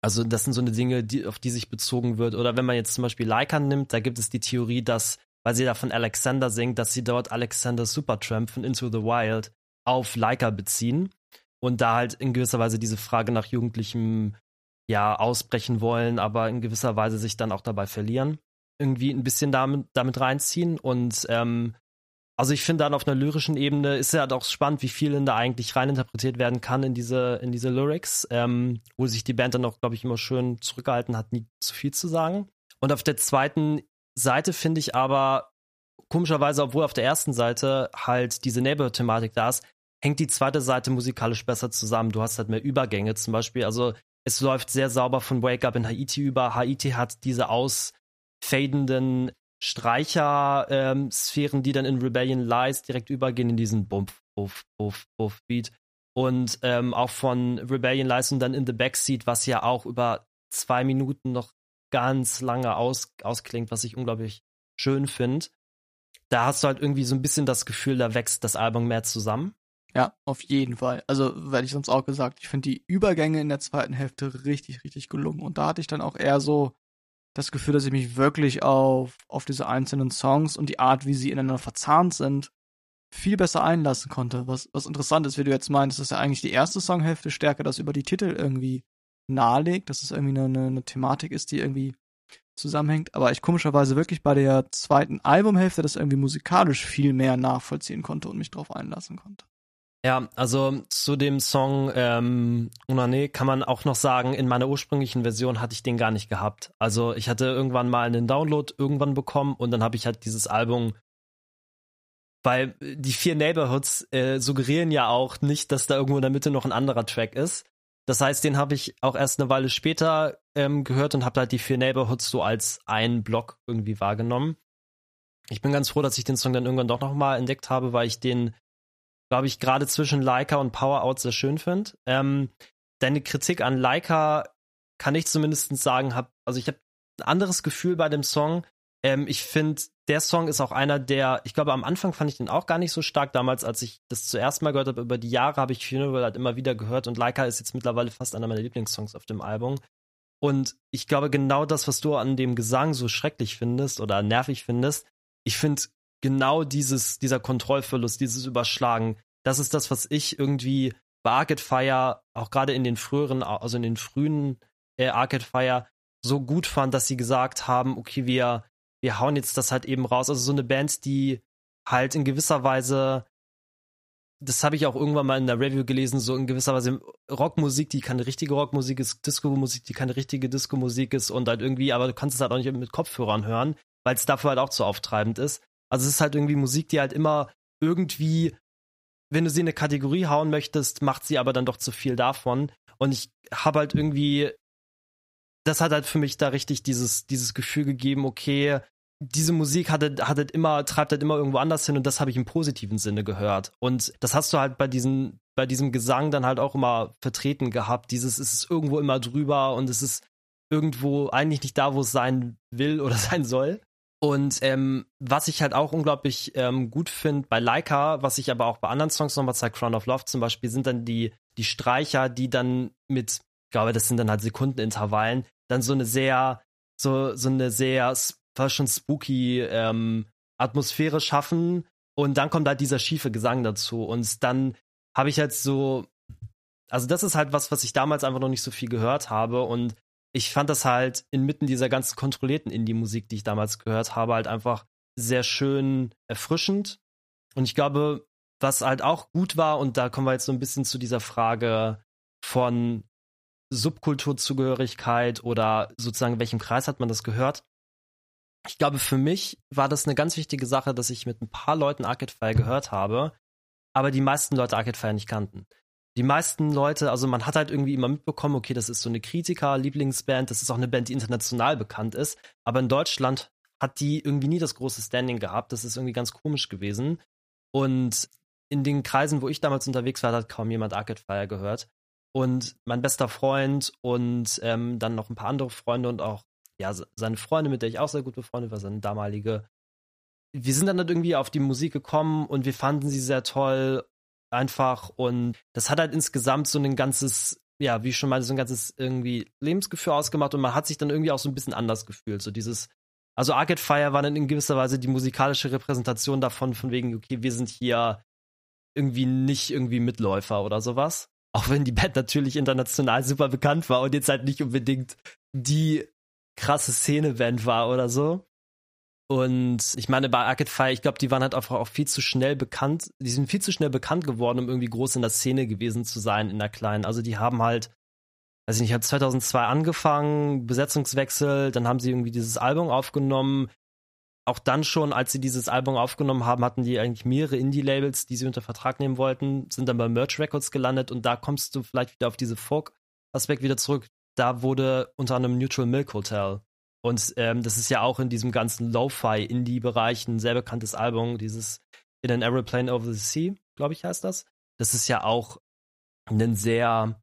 Also das sind so eine Dinge, die, auf die sich bezogen wird. Oder wenn man jetzt zum Beispiel Leica nimmt, da gibt es die Theorie, dass, weil sie da von Alexander singt, dass sie dort Alexander Supertramp von Into the Wild auf Leica beziehen und da halt in gewisser Weise diese Frage nach jugendlichem ja ausbrechen wollen, aber in gewisser Weise sich dann auch dabei verlieren irgendwie ein bisschen damit, damit reinziehen. Und ähm, also ich finde dann auf einer lyrischen Ebene ist ja halt auch spannend, wie viel denn da eigentlich reininterpretiert werden kann in diese, in diese Lyrics, ähm, wo sich die Band dann auch, glaube ich, immer schön zurückgehalten hat, nie zu viel zu sagen. Und auf der zweiten Seite finde ich aber, komischerweise, obwohl auf der ersten Seite halt diese Neighborhood-Thematik da ist, hängt die zweite Seite musikalisch besser zusammen. Du hast halt mehr Übergänge zum Beispiel. Also es läuft sehr sauber von Wake Up in Haiti über. Haiti hat diese aus fadenden Streicher-Sphären, ähm, die dann in Rebellion Lies direkt übergehen in diesen Bumpf, Buff, Buff, Buff Beat. Und ähm, auch von Rebellion Lies und dann in the Backseat, was ja auch über zwei Minuten noch ganz lange aus, ausklingt, was ich unglaublich schön finde. Da hast du halt irgendwie so ein bisschen das Gefühl, da wächst das Album mehr zusammen. Ja, auf jeden Fall. Also, werde ich sonst auch gesagt, ich finde die Übergänge in der zweiten Hälfte richtig, richtig gelungen. Und da hatte ich dann auch eher so das Gefühl, dass ich mich wirklich auf, auf diese einzelnen Songs und die Art, wie sie ineinander verzahnt sind, viel besser einlassen konnte. Was, was interessant ist, wie du jetzt meinst, dass ja eigentlich die erste Songhälfte stärker das über die Titel irgendwie nahelegt, dass es irgendwie eine, eine Thematik ist, die irgendwie zusammenhängt. Aber ich komischerweise wirklich bei der zweiten Albumhälfte das irgendwie musikalisch viel mehr nachvollziehen konnte und mich drauf einlassen konnte. Ja, also zu dem Song ähm, Unane kann man auch noch sagen, in meiner ursprünglichen Version hatte ich den gar nicht gehabt. Also ich hatte irgendwann mal einen Download irgendwann bekommen und dann habe ich halt dieses Album, weil die vier Neighborhoods äh, suggerieren ja auch nicht, dass da irgendwo in der Mitte noch ein anderer Track ist. Das heißt, den habe ich auch erst eine Weile später ähm, gehört und habe halt die vier Neighborhoods so als einen Block irgendwie wahrgenommen. Ich bin ganz froh, dass ich den Song dann irgendwann doch nochmal entdeckt habe, weil ich den glaube ich, gerade zwischen Leica und Power Out sehr schön finde. Ähm, deine Kritik an Leica kann ich zumindest sagen, hab, also ich habe ein anderes Gefühl bei dem Song. Ähm, ich finde, der Song ist auch einer, der, ich glaube, am Anfang fand ich den auch gar nicht so stark. Damals, als ich das zuerst mal gehört habe, über die Jahre habe ich Funeral halt immer wieder gehört und Leica ist jetzt mittlerweile fast einer meiner Lieblingssongs auf dem Album. Und ich glaube, genau das, was du an dem Gesang so schrecklich findest oder nervig findest, ich finde genau dieses, dieser Kontrollverlust, dieses Überschlagen, das ist das, was ich irgendwie bei Arcade Fire, auch gerade in den früheren, also in den frühen äh, Arcade Fire, so gut fand, dass sie gesagt haben, okay, wir, wir hauen jetzt das halt eben raus. Also so eine Band, die halt in gewisser Weise, das habe ich auch irgendwann mal in der Review gelesen, so in gewisser Weise Rockmusik, die keine richtige Rockmusik ist, Disco-Musik, die keine richtige Disco-Musik ist und halt irgendwie, aber du kannst es halt auch nicht mit Kopfhörern hören, weil es dafür halt auch zu auftreibend ist. Also es ist halt irgendwie Musik, die halt immer irgendwie, wenn du sie in eine Kategorie hauen möchtest, macht sie aber dann doch zu viel davon. Und ich habe halt irgendwie, das hat halt für mich da richtig dieses, dieses Gefühl gegeben, okay, diese Musik hat, hat halt immer, treibt halt immer irgendwo anders hin und das habe ich im positiven Sinne gehört. Und das hast du halt bei diesen, bei diesem Gesang dann halt auch immer vertreten gehabt. Dieses, es ist irgendwo immer drüber und es ist irgendwo eigentlich nicht da, wo es sein will oder sein soll. Und ähm, was ich halt auch unglaublich ähm, gut finde bei Leica, was ich aber auch bei anderen Songs nochmal zeige, Crown of Love zum Beispiel, sind dann die, die Streicher, die dann mit, ich glaube, das sind dann halt Sekundenintervallen, dann so eine sehr, so, so eine sehr, fast schon spooky ähm, Atmosphäre schaffen. Und dann kommt halt dieser schiefe Gesang dazu. Und dann habe ich halt so, also das ist halt was, was ich damals einfach noch nicht so viel gehört habe. Und ich fand das halt inmitten dieser ganzen kontrollierten Indie-Musik, die ich damals gehört habe, halt einfach sehr schön erfrischend. Und ich glaube, was halt auch gut war, und da kommen wir jetzt so ein bisschen zu dieser Frage von Subkulturzugehörigkeit oder sozusagen, welchem Kreis hat man das gehört? Ich glaube, für mich war das eine ganz wichtige Sache, dass ich mit ein paar Leuten Arcade Fire gehört habe, aber die meisten Leute Arcade Fire nicht kannten die meisten Leute, also man hat halt irgendwie immer mitbekommen, okay, das ist so eine Kritiker-Lieblingsband, das ist auch eine Band, die international bekannt ist, aber in Deutschland hat die irgendwie nie das große Standing gehabt. Das ist irgendwie ganz komisch gewesen. Und in den Kreisen, wo ich damals unterwegs war, hat kaum jemand Arcade Fire gehört. Und mein bester Freund und ähm, dann noch ein paar andere Freunde und auch ja, seine Freunde, mit der ich auch sehr gut befreundet war, seine damalige. Wir sind dann halt irgendwie auf die Musik gekommen und wir fanden sie sehr toll einfach und das hat halt insgesamt so ein ganzes, ja, wie ich schon meinte, so ein ganzes irgendwie Lebensgefühl ausgemacht und man hat sich dann irgendwie auch so ein bisschen anders gefühlt. So dieses, also Arcade Fire war dann in gewisser Weise die musikalische Repräsentation davon, von wegen, okay, wir sind hier irgendwie nicht irgendwie Mitläufer oder sowas. Auch wenn die Band natürlich international super bekannt war und jetzt halt nicht unbedingt die krasse Szene-Band war oder so. Und ich meine, bei Arcade Fire, ich glaube, die waren halt einfach auch viel zu schnell bekannt. Die sind viel zu schnell bekannt geworden, um irgendwie groß in der Szene gewesen zu sein, in der kleinen. Also die haben halt, weiß ich nicht, hat 2002 angefangen, Besetzungswechsel, dann haben sie irgendwie dieses Album aufgenommen. Auch dann schon, als sie dieses Album aufgenommen haben, hatten die eigentlich mehrere Indie-Labels, die sie unter Vertrag nehmen wollten, sind dann bei Merch Records gelandet und da kommst du vielleicht wieder auf diese Folk-Aspekt wieder zurück. Da wurde unter anderem Neutral Milk Hotel und ähm, das ist ja auch in diesem ganzen Lo-Fi-Indie-Bereich ein sehr bekanntes Album, dieses In an Aeroplane Over the Sea, glaube ich, heißt das. Das ist ja auch ein sehr,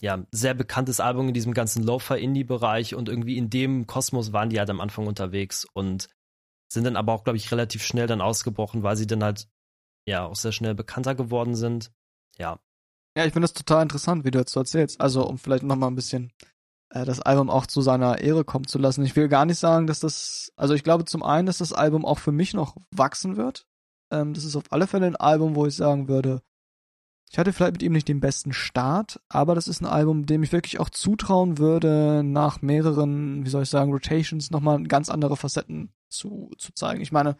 ja, sehr bekanntes Album in diesem ganzen Lo-Fi-Indie-Bereich und irgendwie in dem Kosmos waren die halt am Anfang unterwegs und sind dann aber auch, glaube ich, relativ schnell dann ausgebrochen, weil sie dann halt, ja, auch sehr schnell bekannter geworden sind. Ja. Ja, ich finde das total interessant, wie du jetzt so erzählst. Also, um vielleicht nochmal ein bisschen das Album auch zu seiner Ehre kommen zu lassen. Ich will gar nicht sagen, dass das, also ich glaube zum einen, dass das Album auch für mich noch wachsen wird. Ähm, das ist auf alle Fälle ein Album, wo ich sagen würde, ich hatte vielleicht mit ihm nicht den besten Start, aber das ist ein Album, dem ich wirklich auch zutrauen würde, nach mehreren, wie soll ich sagen, Rotations nochmal ganz andere Facetten zu, zu zeigen. Ich meine,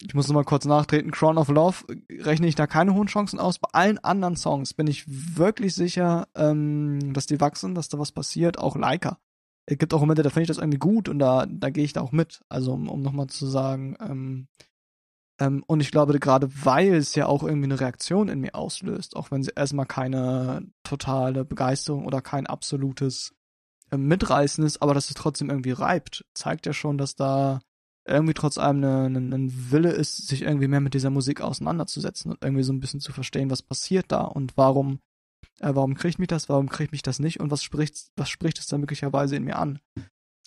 ich muss nochmal kurz nachtreten, Crown of Love rechne ich da keine hohen Chancen aus. Bei allen anderen Songs bin ich wirklich sicher, ähm, dass die wachsen, dass da was passiert, auch Leica. Es gibt auch Momente, da finde ich das irgendwie gut und da, da gehe ich da auch mit. Also um, um nochmal zu sagen, ähm, ähm, und ich glaube, gerade weil es ja auch irgendwie eine Reaktion in mir auslöst, auch wenn sie erstmal keine totale Begeisterung oder kein absolutes ähm, Mitreißen ist, aber dass es trotzdem irgendwie reibt, zeigt ja schon, dass da irgendwie trotz allem ein ne, ne Wille ist, sich irgendwie mehr mit dieser Musik auseinanderzusetzen und irgendwie so ein bisschen zu verstehen, was passiert da und warum, äh, warum kriegt mich das, warum kriegt mich das nicht und was spricht, was spricht es dann möglicherweise in mir an.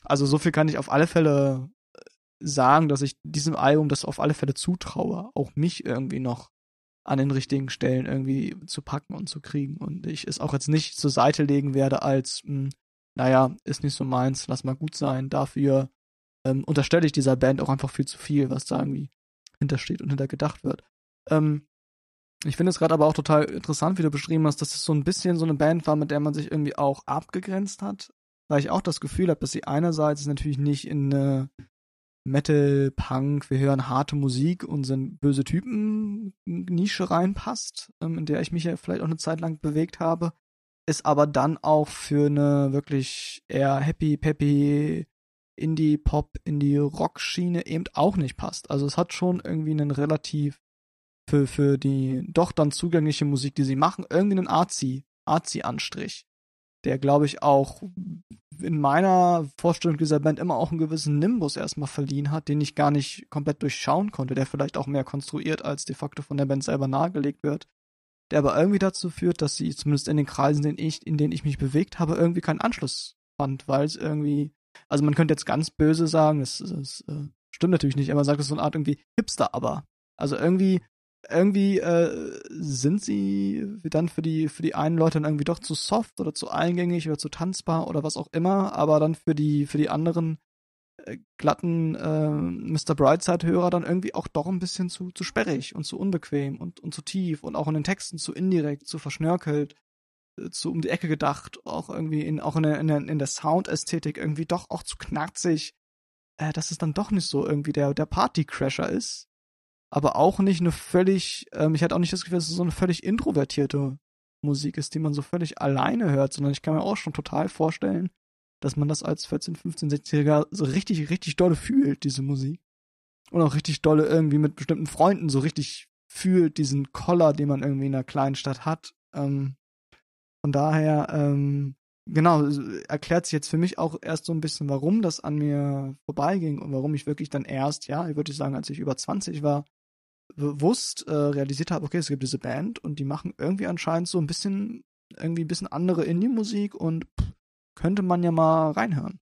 Also so viel kann ich auf alle Fälle sagen, dass ich diesem Album das auf alle Fälle zutraue, auch mich irgendwie noch an den richtigen Stellen irgendwie zu packen und zu kriegen. Und ich es auch jetzt nicht zur Seite legen werde als, mh, hm, naja, ist nicht so meins, lass mal gut sein. Dafür ähm, unterstelle ich dieser Band auch einfach viel zu viel, was da irgendwie hintersteht und hintergedacht wird. Ähm, ich finde es gerade aber auch total interessant, wie du beschrieben hast, dass es so ein bisschen so eine Band war, mit der man sich irgendwie auch abgegrenzt hat, weil ich auch das Gefühl habe, dass sie einerseits natürlich nicht in eine Metal, Punk, wir hören harte Musik und sind böse Typen Nische reinpasst, ähm, in der ich mich ja vielleicht auch eine Zeit lang bewegt habe, ist aber dann auch für eine wirklich eher happy, peppy Indie-Pop, Indie-Rock-Schiene eben auch nicht passt. Also es hat schon irgendwie einen relativ für, für die doch dann zugängliche Musik, die sie machen, irgendwie einen Arzi, Arzi-Anstrich der, glaube ich, auch in meiner Vorstellung dieser Band immer auch einen gewissen Nimbus erstmal verliehen hat, den ich gar nicht komplett durchschauen konnte, der vielleicht auch mehr konstruiert als de facto von der Band selber nahegelegt wird, der aber irgendwie dazu führt, dass sie zumindest in den Kreisen, in denen ich, in denen ich mich bewegt habe, irgendwie keinen Anschluss fand, weil es irgendwie, also man könnte jetzt ganz böse sagen, das, das äh, stimmt natürlich nicht, aber man sagt, ist so eine Art irgendwie Hipster, aber also irgendwie irgendwie äh, sind sie dann für die für die einen Leute dann irgendwie doch zu soft oder zu eingängig oder zu tanzbar oder was auch immer, aber dann für die für die anderen äh, glatten äh, Mr. Brightside Hörer dann irgendwie auch doch ein bisschen zu zu sperrig und zu unbequem und und zu tief und auch in den Texten zu indirekt, zu verschnörkelt, zu um die Ecke gedacht, auch irgendwie in auch in der in in der Soundästhetik irgendwie doch auch zu knarzig, äh, dass es dann doch nicht so irgendwie der der Partycrasher ist aber auch nicht eine völlig, ähm, ich hatte auch nicht das Gefühl, dass es so eine völlig introvertierte Musik ist, die man so völlig alleine hört, sondern ich kann mir auch schon total vorstellen, dass man das als 14, 15, 16-Jähriger so richtig, richtig dolle fühlt, diese Musik. Und auch richtig dolle irgendwie mit bestimmten Freunden so richtig fühlt, diesen Koller, den man irgendwie in einer kleinen Stadt hat. Ähm, von daher, ähm, genau, erklärt sich jetzt für mich auch erst so ein bisschen, warum das an mir vorbeiging und warum ich wirklich dann erst, ja, ich würde sagen, als ich über 20 war, bewusst äh, realisiert habe, okay, es gibt diese Band und die machen irgendwie anscheinend so ein bisschen, irgendwie ein bisschen andere Indie-Musik und pff, könnte man ja mal reinhören.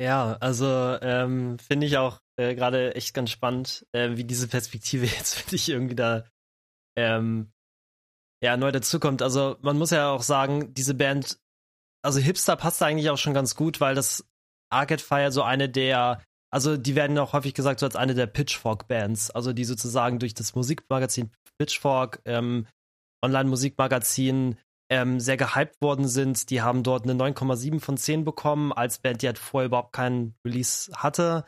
Ja, also ähm, finde ich auch äh, gerade echt ganz spannend, äh, wie diese Perspektive jetzt für dich irgendwie da ähm, ja neu dazukommt. Also man muss ja auch sagen, diese Band, also Hipster passt da eigentlich auch schon ganz gut, weil das Arcade Fire so eine der also die werden auch häufig gesagt so als eine der Pitchfork-Bands, also die sozusagen durch das Musikmagazin Pitchfork, ähm, Online-Musikmagazin, ähm, sehr gehypt worden sind. Die haben dort eine 9,7 von 10 bekommen, als Band, die halt vorher überhaupt keinen Release hatte.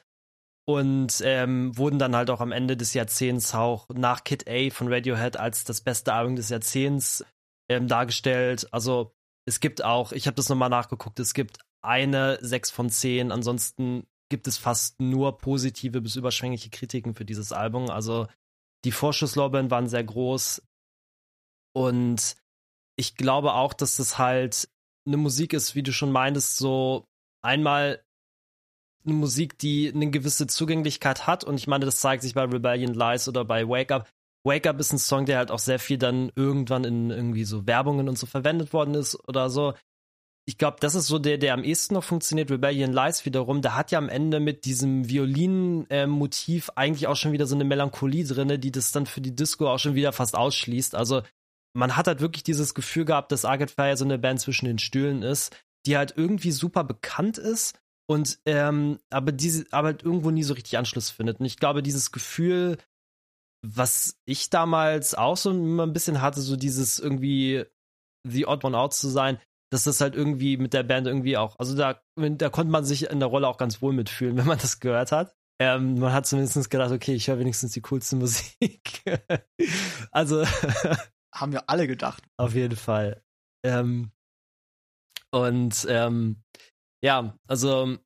Und ähm, wurden dann halt auch am Ende des Jahrzehnts auch nach Kid A von Radiohead als das beste Album des Jahrzehnts ähm, dargestellt. Also es gibt auch, ich habe das nochmal nachgeguckt, es gibt eine 6 von 10, ansonsten gibt es fast nur positive bis überschwängliche Kritiken für dieses Album. Also die Vorschusslorbeeren waren sehr groß und ich glaube auch, dass das halt eine Musik ist, wie du schon meintest, so einmal eine Musik, die eine gewisse Zugänglichkeit hat und ich meine, das zeigt sich bei Rebellion Lies oder bei Wake Up. Wake Up ist ein Song, der halt auch sehr viel dann irgendwann in irgendwie so Werbungen und so verwendet worden ist oder so ich glaube, das ist so der, der am ehesten noch funktioniert. Rebellion Lies wiederum, der hat ja am Ende mit diesem Violin-Motiv eigentlich auch schon wieder so eine Melancholie drinne, die das dann für die Disco auch schon wieder fast ausschließt. Also man hat halt wirklich dieses Gefühl gehabt, dass Arcade Fire so eine Band zwischen den Stühlen ist, die halt irgendwie super bekannt ist und ähm, aber diese, aber halt irgendwo nie so richtig Anschluss findet. Und ich glaube, dieses Gefühl, was ich damals auch so immer ein bisschen hatte, so dieses irgendwie The Odd One Out zu sein, dass das halt irgendwie mit der Band irgendwie auch, also da, da konnte man sich in der Rolle auch ganz wohl mitfühlen, wenn man das gehört hat. ähm, man hat zumindest gedacht, okay, ich höre wenigstens die coolste Musik. also haben wir alle gedacht. Auf jeden Fall. Ähm, und ähm, ja, also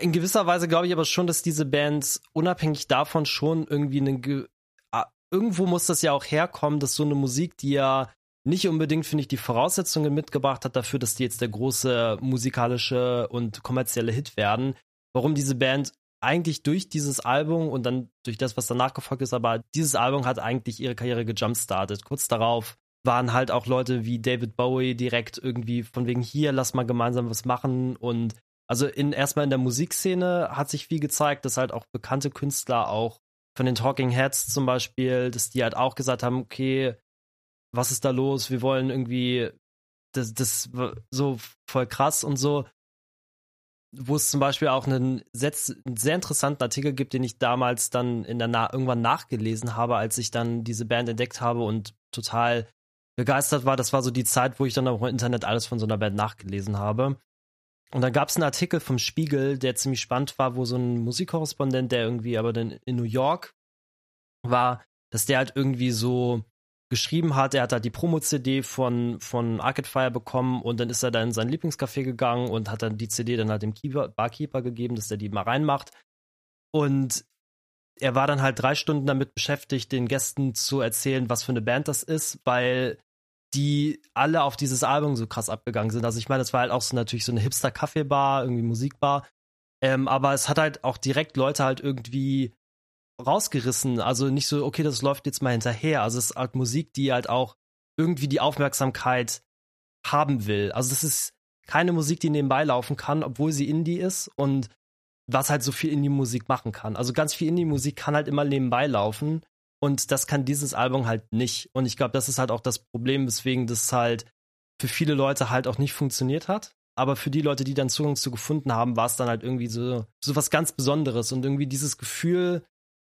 in gewisser Weise glaube ich aber schon, dass diese Bands unabhängig davon schon irgendwie eine irgendwo muss das ja auch herkommen, dass so eine Musik, die ja nicht unbedingt, finde ich, die Voraussetzungen mitgebracht hat dafür, dass die jetzt der große musikalische und kommerzielle Hit werden. Warum diese Band eigentlich durch dieses Album und dann durch das, was danach gefolgt ist, aber dieses Album hat eigentlich ihre Karriere gejumpstartet. Kurz darauf waren halt auch Leute wie David Bowie direkt irgendwie von wegen hier, lass mal gemeinsam was machen und also in erstmal in der Musikszene hat sich viel gezeigt, dass halt auch bekannte Künstler auch von den Talking Heads zum Beispiel, dass die halt auch gesagt haben, okay, was ist da los? Wir wollen irgendwie das, das so voll krass und so wo es zum Beispiel auch einen, einen, sehr interessanten Artikel gibt, den ich damals dann in der Na irgendwann nachgelesen habe, als ich dann diese Band entdeckt habe und total begeistert war. Das war so die Zeit, wo ich dann auch im Internet alles von so einer Band nachgelesen habe. Und dann gab es einen Artikel vom Spiegel, der ziemlich spannend war, wo so ein Musikkorrespondent, der irgendwie aber dann in New York war, dass der halt irgendwie so geschrieben hat, er hat halt die Promo-CD von, von Arcade Fire bekommen und dann ist er dann in sein Lieblingscafé gegangen und hat dann die CD dann halt dem Keeper, Barkeeper gegeben, dass der die mal reinmacht. Und er war dann halt drei Stunden damit beschäftigt, den Gästen zu erzählen, was für eine Band das ist, weil die alle auf dieses Album so krass abgegangen sind. Also ich meine, das war halt auch so natürlich so eine Hipster-Kaffeebar, irgendwie Musikbar. Ähm, aber es hat halt auch direkt Leute halt irgendwie rausgerissen. Also nicht so, okay, das läuft jetzt mal hinterher. Also es ist halt Musik, die halt auch irgendwie die Aufmerksamkeit haben will. Also es ist keine Musik, die nebenbei laufen kann, obwohl sie Indie ist und was halt so viel Indie-Musik machen kann. Also ganz viel Indie-Musik kann halt immer nebenbei laufen und das kann dieses Album halt nicht. Und ich glaube, das ist halt auch das Problem, weswegen das halt für viele Leute halt auch nicht funktioniert hat. Aber für die Leute, die dann Zugang zu gefunden haben, war es dann halt irgendwie so, so was ganz Besonderes und irgendwie dieses Gefühl,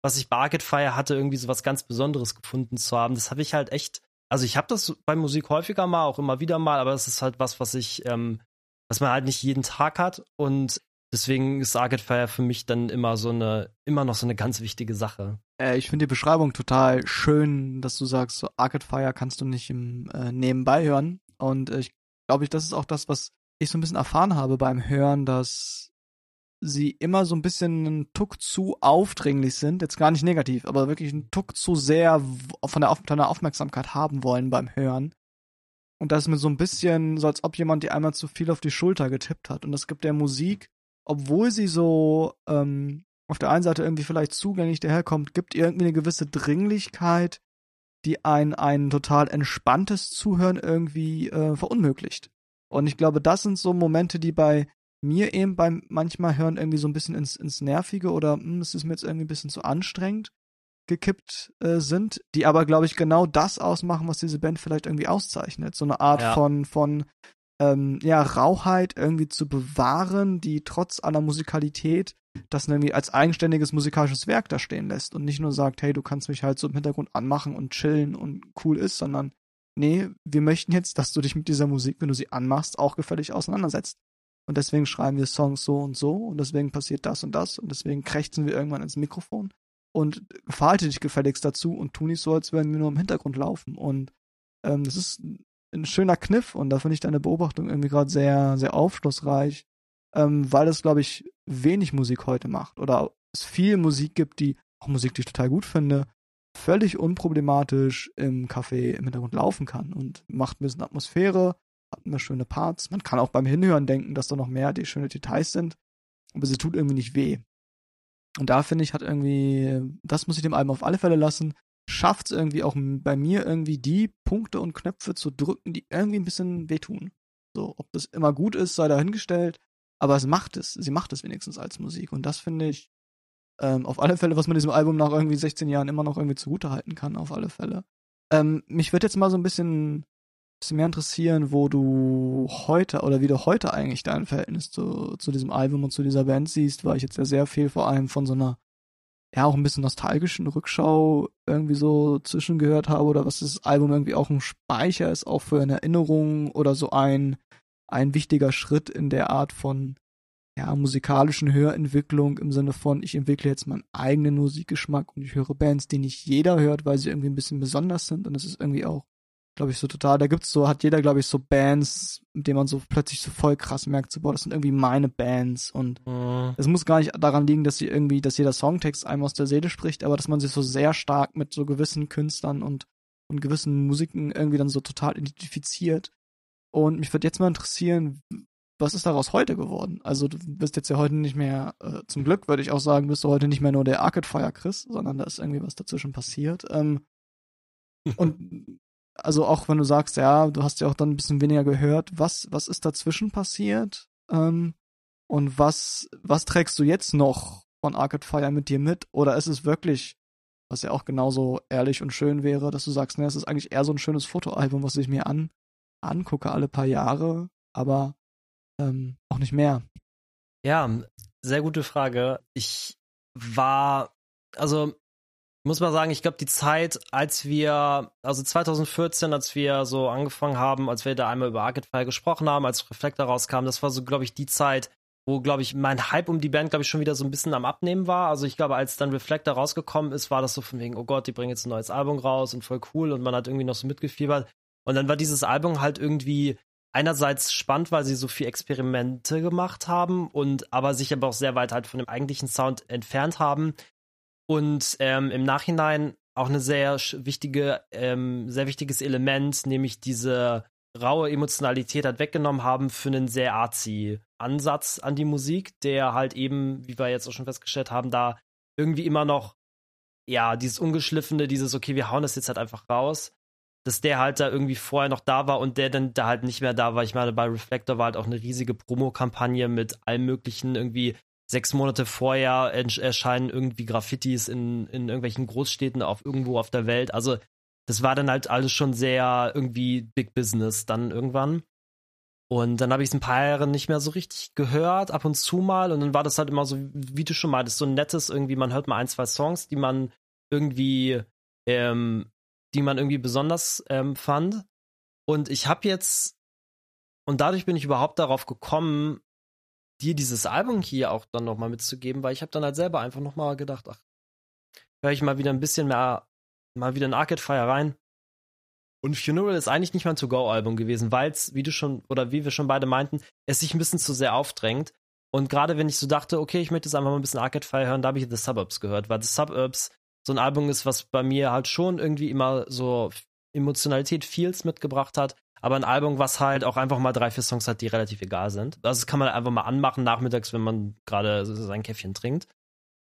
was ich bei Arcade Fire hatte, irgendwie so was ganz Besonderes gefunden zu haben. Das habe ich halt echt, also ich habe das bei Musik häufiger mal, auch immer wieder mal, aber es ist halt was, was ich, ähm, was man halt nicht jeden Tag hat und deswegen ist Arcade Fire für mich dann immer so eine, immer noch so eine ganz wichtige Sache. Äh, ich finde die Beschreibung total schön, dass du sagst, so Arcade Fire kannst du nicht im äh, Nebenbei hören und äh, ich glaube, ich, das ist auch das, was ich so ein bisschen erfahren habe beim Hören, dass sie immer so ein bisschen einen Tuck zu aufdringlich sind, jetzt gar nicht negativ, aber wirklich einen Tuck zu sehr von der, von der Aufmerksamkeit haben wollen beim Hören. Und das ist mir so ein bisschen so, als ob jemand dir einmal zu viel auf die Schulter getippt hat. Und das gibt der Musik, obwohl sie so ähm, auf der einen Seite irgendwie vielleicht zugänglich daherkommt, gibt irgendwie eine gewisse Dringlichkeit, die ein, ein total entspanntes Zuhören irgendwie äh, verunmöglicht. Und ich glaube, das sind so Momente, die bei mir eben beim manchmal hören irgendwie so ein bisschen ins, ins Nervige oder hm, es ist mir jetzt irgendwie ein bisschen zu anstrengend gekippt äh, sind, die aber, glaube ich, genau das ausmachen, was diese Band vielleicht irgendwie auszeichnet. So eine Art ja. von, von ähm, ja, Rauheit irgendwie zu bewahren, die trotz aller Musikalität das irgendwie als eigenständiges musikalisches Werk da stehen lässt und nicht nur sagt, hey, du kannst mich halt so im Hintergrund anmachen und chillen und cool ist, sondern nee, wir möchten jetzt, dass du dich mit dieser Musik, wenn du sie anmachst, auch gefällig auseinandersetzt. Und deswegen schreiben wir Songs so und so und deswegen passiert das und das und deswegen krächzen wir irgendwann ins Mikrofon und verhalte dich gefälligst dazu und tu nicht so, als würden wir nur im Hintergrund laufen. Und ähm, das ist ein schöner Kniff und da finde ich deine Beobachtung irgendwie gerade sehr, sehr aufschlussreich, ähm, weil es, glaube ich, wenig Musik heute macht oder es viel Musik gibt, die, auch Musik, die ich total gut finde, völlig unproblematisch im Café im Hintergrund laufen kann und macht ein bisschen Atmosphäre, hat immer schöne Parts. Man kann auch beim Hinhören denken, dass da noch mehr die schöne Details sind, aber sie tut irgendwie nicht weh. Und da finde ich, hat irgendwie, das muss ich dem Album auf alle Fälle lassen, schafft es irgendwie auch bei mir irgendwie die Punkte und Knöpfe zu drücken, die irgendwie ein bisschen wehtun. So, ob das immer gut ist, sei dahingestellt, aber es macht es, sie macht es wenigstens als Musik und das finde ich ähm, auf alle Fälle, was man diesem Album nach irgendwie 16 Jahren immer noch irgendwie zugutehalten kann, auf alle Fälle. Ähm, mich wird jetzt mal so ein bisschen bisschen mehr interessieren, wo du heute oder wie du heute eigentlich dein Verhältnis zu, zu diesem Album und zu dieser Band siehst, weil ich jetzt ja sehr viel vor allem von so einer ja auch ein bisschen nostalgischen Rückschau irgendwie so zwischengehört habe oder was das Album irgendwie auch ein Speicher ist, auch für eine Erinnerung oder so ein, ein wichtiger Schritt in der Art von ja, musikalischen Hörentwicklung im Sinne von, ich entwickle jetzt meinen eigenen Musikgeschmack und ich höre Bands, die nicht jeder hört, weil sie irgendwie ein bisschen besonders sind und das ist irgendwie auch, glaube ich, so total, da gibt's so, hat jeder, glaube ich, so Bands, mit denen man so plötzlich so voll krass merkt, so, boah, das sind irgendwie meine Bands und Mhm. es muss gar nicht daran liegen, dass sie irgendwie, dass jeder Songtext einem aus der Seele spricht, aber dass man sich so sehr stark mit so gewissen Künstlern und, und gewissen Musiken irgendwie dann so total identifiziert. Und mich würde jetzt mal interessieren, was ist daraus heute geworden? Also du bist jetzt ja heute nicht mehr, äh, zum Glück würde ich auch sagen, bist du heute nicht mehr nur der Arcade Fire Chris, sondern da ist irgendwie was dazwischen passiert. Ähm, und also auch wenn du sagst, ja, du hast ja auch dann ein bisschen weniger gehört, was, was ist dazwischen passiert? Ähm, und was, was trägst du jetzt noch von Arcade Fire mit dir mit? Oder ist es wirklich, was ja auch genauso ehrlich und schön wäre, dass du sagst, ne, es ist eigentlich eher so ein schönes Fotoalbum, was ich mir an, angucke alle paar Jahre, aber ähm, auch nicht mehr. Ja, sehr gute Frage. Ich war, also muss mal sagen, ich glaube, die Zeit, als wir, also 2014, als wir so angefangen haben, als wir da einmal über Arcade Fire gesprochen haben, als Reflektor rauskam, das war so, glaube ich, die Zeit, wo, glaube ich, mein Hype um die Band, glaube ich, schon wieder so ein bisschen am Abnehmen war. Also ich glaube, als dann Reflector rausgekommen ist, war das so von wegen, oh Gott, die bringen jetzt ein neues Album raus und voll cool und man hat irgendwie noch so mitgefiebert. Und dann war dieses Album halt irgendwie einerseits spannend, weil sie so viel Experimente gemacht haben und aber sich aber auch sehr weit halt von dem eigentlichen Sound entfernt haben und ähm, im Nachhinein auch eine sehr wichtige, ähm, sehr wichtiges Element, nämlich diese raue Emotionalität halt weggenommen haben für einen sehr artsy Ansatz an die Musik, der halt eben, wie wir jetzt auch schon festgestellt haben, da irgendwie immer noch, ja, dieses ungeschliffene, dieses, okay, wir hauen das jetzt halt einfach raus, dass der halt da irgendwie vorher noch da war und der dann da halt nicht mehr da war. Ich meine, bei Reflector war halt auch eine riesige Promokampagne mit allem möglichen irgendwie sechs Monate vorher erscheinen irgendwie Graffitis in, in irgendwelchen Großstädten auf irgendwo auf der Welt. Also das war dann halt alles schon sehr irgendwie Big Business dann irgendwann. Und dann habe ich es ein paar Jahre nicht mehr so richtig gehört, ab und zu mal. Und dann war das halt immer so, wie du schon meintest, so ein nettes irgendwie, man hört mal ein, zwei Songs, die man irgendwie, ähm, die man irgendwie besonders ähm, fand. Und ich habe jetzt, und dadurch bin ich überhaupt darauf gekommen, dir dieses Album hier auch dann nochmal mitzugeben, weil ich habe dann halt selber einfach nochmal gedacht, ach, höre ich mal wieder ein bisschen mehr, mal wieder in Arcade Fire rein. Und Funeral ist eigentlich nicht mal ein To-Go-Album gewesen, weil es, wie du schon, oder wie wir schon beide meinten, es sich ein bisschen zu sehr aufdrängt. Und gerade wenn ich so dachte, okay, ich möchte jetzt einfach mal ein bisschen Arcade Fire hören, da habe ich The Suburbs gehört, weil The Suburbs so ein Album ist, was bei mir halt schon irgendwie immer so Emotionalität, Feels mitgebracht hat, aber ein Album, was halt auch einfach mal drei, vier Songs hat, die relativ egal sind. Das kann man einfach mal anmachen nachmittags, wenn man gerade sein Käffchen trinkt.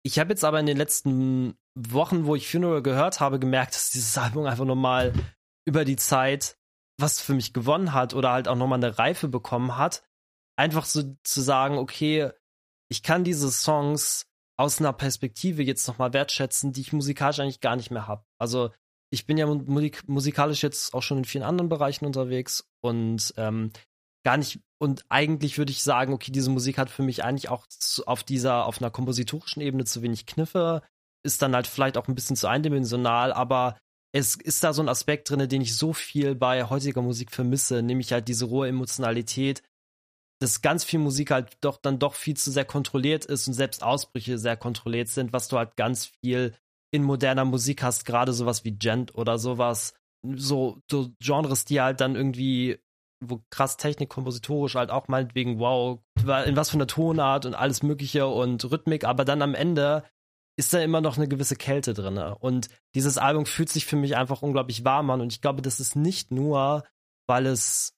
Ich habe jetzt aber in den letzten Wochen, wo ich Funeral gehört habe, gemerkt, dass dieses Album einfach nochmal über die Zeit was für mich gewonnen hat oder halt auch nochmal eine Reife bekommen hat. Einfach so zu sagen, okay, ich kann diese Songs aus einer Perspektive jetzt nochmal wertschätzen, die ich musikalisch eigentlich gar nicht mehr habe. Also ich bin ja musik musikalisch jetzt auch schon in vielen anderen Bereichen unterwegs und ähm, gar nicht und eigentlich würde ich sagen, okay, diese Musik hat für mich eigentlich auch zu, auf dieser auf einer kompositorischen Ebene zu wenig Kniffe, ist dann halt vielleicht auch ein bisschen zu eindimensional, aber es ist da so ein Aspekt drin, den ich so viel bei heutiger Musik vermisse, nämlich halt diese rohe Emotionalität, dass ganz viel Musik halt doch dann doch viel zu sehr kontrolliert ist und selbst Ausbrüche sehr kontrolliert sind, was du halt ganz viel in moderner Musik hast, gerade sowas wie Gent oder sowas, so, so Genres, die halt dann irgendwie, wo krass Technik, kompositorisch halt auch meinetwegen, wow, in was für einer Tonart und alles Mögliche und Rhythmik, aber dann am Ende ist da immer noch eine gewisse Kälte drin. Und dieses Album fühlt sich für mich einfach unglaublich warm an. Und ich glaube, das ist nicht nur, weil es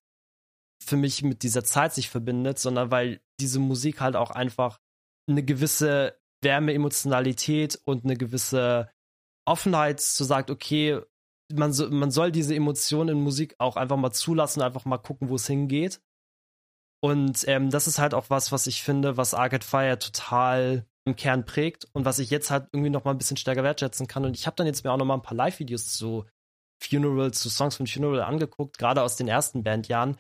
für mich mit dieser Zeit sich verbindet, sondern weil diese Musik halt auch einfach eine gewisse Wärme, Emotionalität und eine gewisse Offenheit zu sagt, okay, man, so, man soll diese Emotionen in Musik auch einfach mal zulassen, einfach mal gucken, wo es hingeht. Und ähm, das ist halt auch was, was ich finde, was Arcade Fire total im Kern prägt und was ich jetzt halt irgendwie noch mal ein bisschen stärker wertschätzen kann. Und ich habe dann jetzt mir auch noch mal ein paar Live-Videos zu Funeral, zu Songs von Funeral angeguckt, gerade aus den ersten Bandjahren.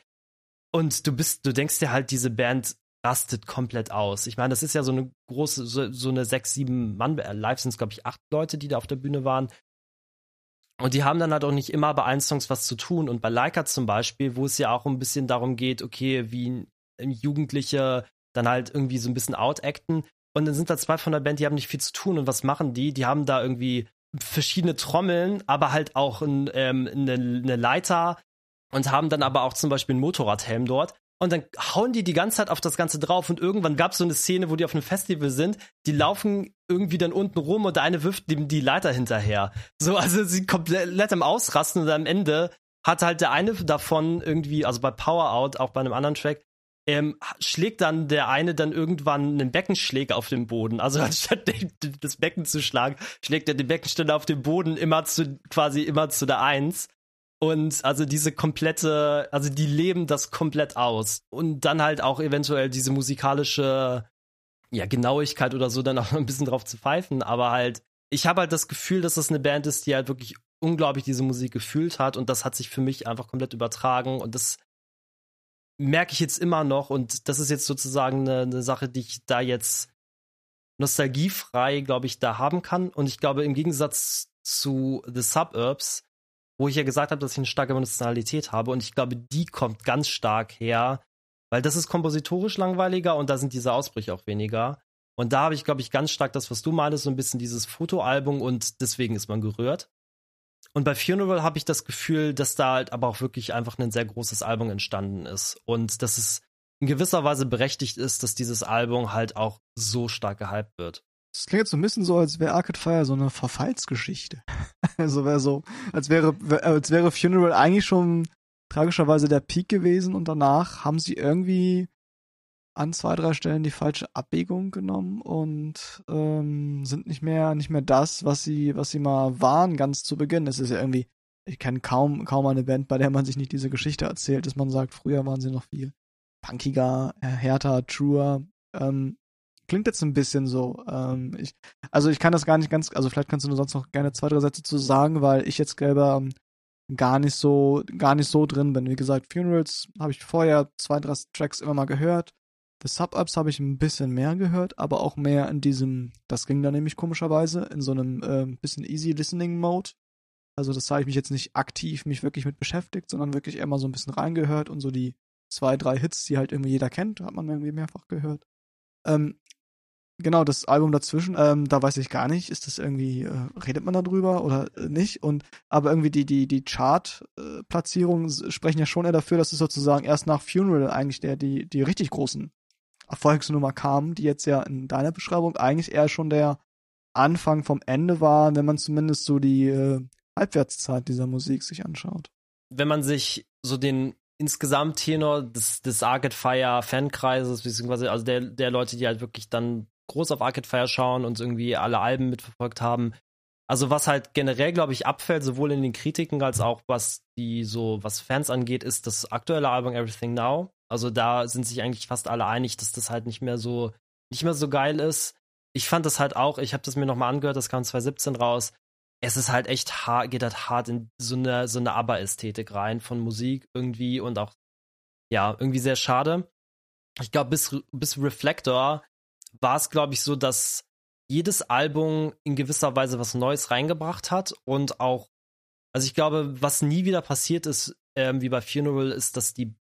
Und du bist, du denkst dir halt, diese Band rastet komplett aus. Ich meine, das ist ja so eine große, so, so eine sechs, sieben Mann, äh, live sind es, glaube ich, acht Leute, die da auf der Bühne waren. Und die haben dann halt auch nicht immer bei allen Songs was zu tun. Und bei Leica zum Beispiel, wo es ja auch ein bisschen darum geht, okay, wie Jugendliche dann halt irgendwie so ein bisschen outacten. Und dann sind da zwei von der Band, die haben nicht viel zu tun. Und was machen die? Die haben da irgendwie verschiedene Trommeln, aber halt auch ein, ähm, eine, eine Leiter und haben dann aber auch zum Beispiel einen Motorradhelm dort. Und dann hauen die die ganze Zeit auf das Ganze drauf und irgendwann gab es so eine Szene, wo die auf einem Festival sind, die laufen irgendwie dann unten rum und der eine wirft dem die Leiter hinterher. So, also sie komplett am Ausrasten und am Ende hat halt der eine davon irgendwie, also bei Power Out, auch bei einem anderen Track, ähm, schlägt dann der eine dann irgendwann einen Beckenschläger auf den Boden. Also anstatt das Becken zu schlagen, schlägt er den Beckenständer auf den Boden immer zu, quasi immer zu der Eins. Und also diese komplette, also die leben das komplett aus. Und dann halt auch eventuell diese musikalische, ja, Genauigkeit oder so dann auch ein bisschen drauf zu pfeifen. Aber halt, ich habe halt das Gefühl, dass das eine Band ist, die halt wirklich unglaublich diese Musik gefühlt hat. Und das hat sich für mich einfach komplett übertragen. Und das merke ich jetzt immer noch und das ist jetzt sozusagen eine, eine Sache, die ich da jetzt nostalgiefrei, glaube ich, da haben kann. Und ich glaube, im Gegensatz zu The Suburbs, wo ich ja gesagt habe, dass ich eine starke Emotionalität habe, und ich glaube, die kommt ganz stark her, weil das ist kompositorisch langweiliger und da sind diese Ausbrüche auch weniger. Und da habe ich, glaube ich, ganz stark das, was du meinst, so ein bisschen dieses Fotoalbum und deswegen ist man gerührt. Und bei Funeral habe ich das Gefühl, dass da halt aber auch wirklich einfach ein sehr großes Album entstanden ist. Und dass es in gewisser Weise berechtigt ist, dass dieses Album halt auch so stark gehypt wird. Das klingt jetzt so ein bisschen so, als wäre Arcade Fire so eine Verfallsgeschichte. also wäre so, als wäre, als wäre Funeral eigentlich schon tragischerweise der Peak gewesen und danach haben sie irgendwie an zwei, drei Stellen die falsche Abbiegung genommen und ähm, sind nicht mehr, nicht mehr das, was sie, was sie mal waren, ganz zu Beginn. Es ist ja irgendwie, ich kenne kaum, kaum eine Band, bei der man sich nicht diese Geschichte erzählt, dass man sagt, früher waren sie noch viel punkiger, härter, truer. Ähm, klingt jetzt ein bisschen so. Ähm, ich, also ich kann das gar nicht ganz, also vielleicht kannst du nur sonst noch gerne zwei, drei Sätze zu sagen, weil ich jetzt selber ähm, gar nicht so, gar nicht so drin bin. Wie gesagt, Funerals habe ich vorher zwei, drei Tracks immer mal gehört. The Sub-Ups habe ich ein bisschen mehr gehört, aber auch mehr in diesem, das ging da nämlich komischerweise, in so einem äh, bisschen Easy Listening Mode. Also das habe ich mich jetzt nicht aktiv mich wirklich mit beschäftigt, sondern wirklich mal so ein bisschen reingehört und so die zwei, drei Hits, die halt irgendwie jeder kennt, hat man irgendwie mehrfach gehört. Ähm, genau, das Album dazwischen, ähm, da weiß ich gar nicht, ist das irgendwie, äh, redet man da drüber oder äh, nicht? Und aber irgendwie die, die, die Chart-Platzierungen äh, sprechen ja schon eher dafür, dass es sozusagen erst nach Funeral eigentlich der, die, die richtig großen Erfolgsnummer kam, die jetzt ja in deiner Beschreibung eigentlich eher schon der Anfang vom Ende war, wenn man zumindest so die äh, Halbwertszeit dieser Musik sich anschaut. Wenn man sich so den insgesamt Tenor des, des Arcade Fire Fankreises, beziehungsweise also der, der Leute, die halt wirklich dann groß auf Arcade Fire schauen und irgendwie alle Alben mitverfolgt haben. Also was halt generell, glaube ich, abfällt, sowohl in den Kritiken als auch was die so, was Fans angeht, ist das aktuelle Album Everything Now. Also da sind sich eigentlich fast alle einig, dass das halt nicht mehr so, nicht mehr so geil ist. Ich fand das halt auch, ich habe das mir nochmal angehört, das kam 2017 raus. Es ist halt echt hart, geht halt hart in so eine, so eine ABBA-Ästhetik rein von Musik irgendwie und auch, ja, irgendwie sehr schade. Ich glaube, bis, bis Reflector war es, glaube ich, so, dass jedes Album in gewisser Weise was Neues reingebracht hat und auch, also ich glaube, was nie wieder passiert ist, ähm, wie bei Funeral, ist, dass die,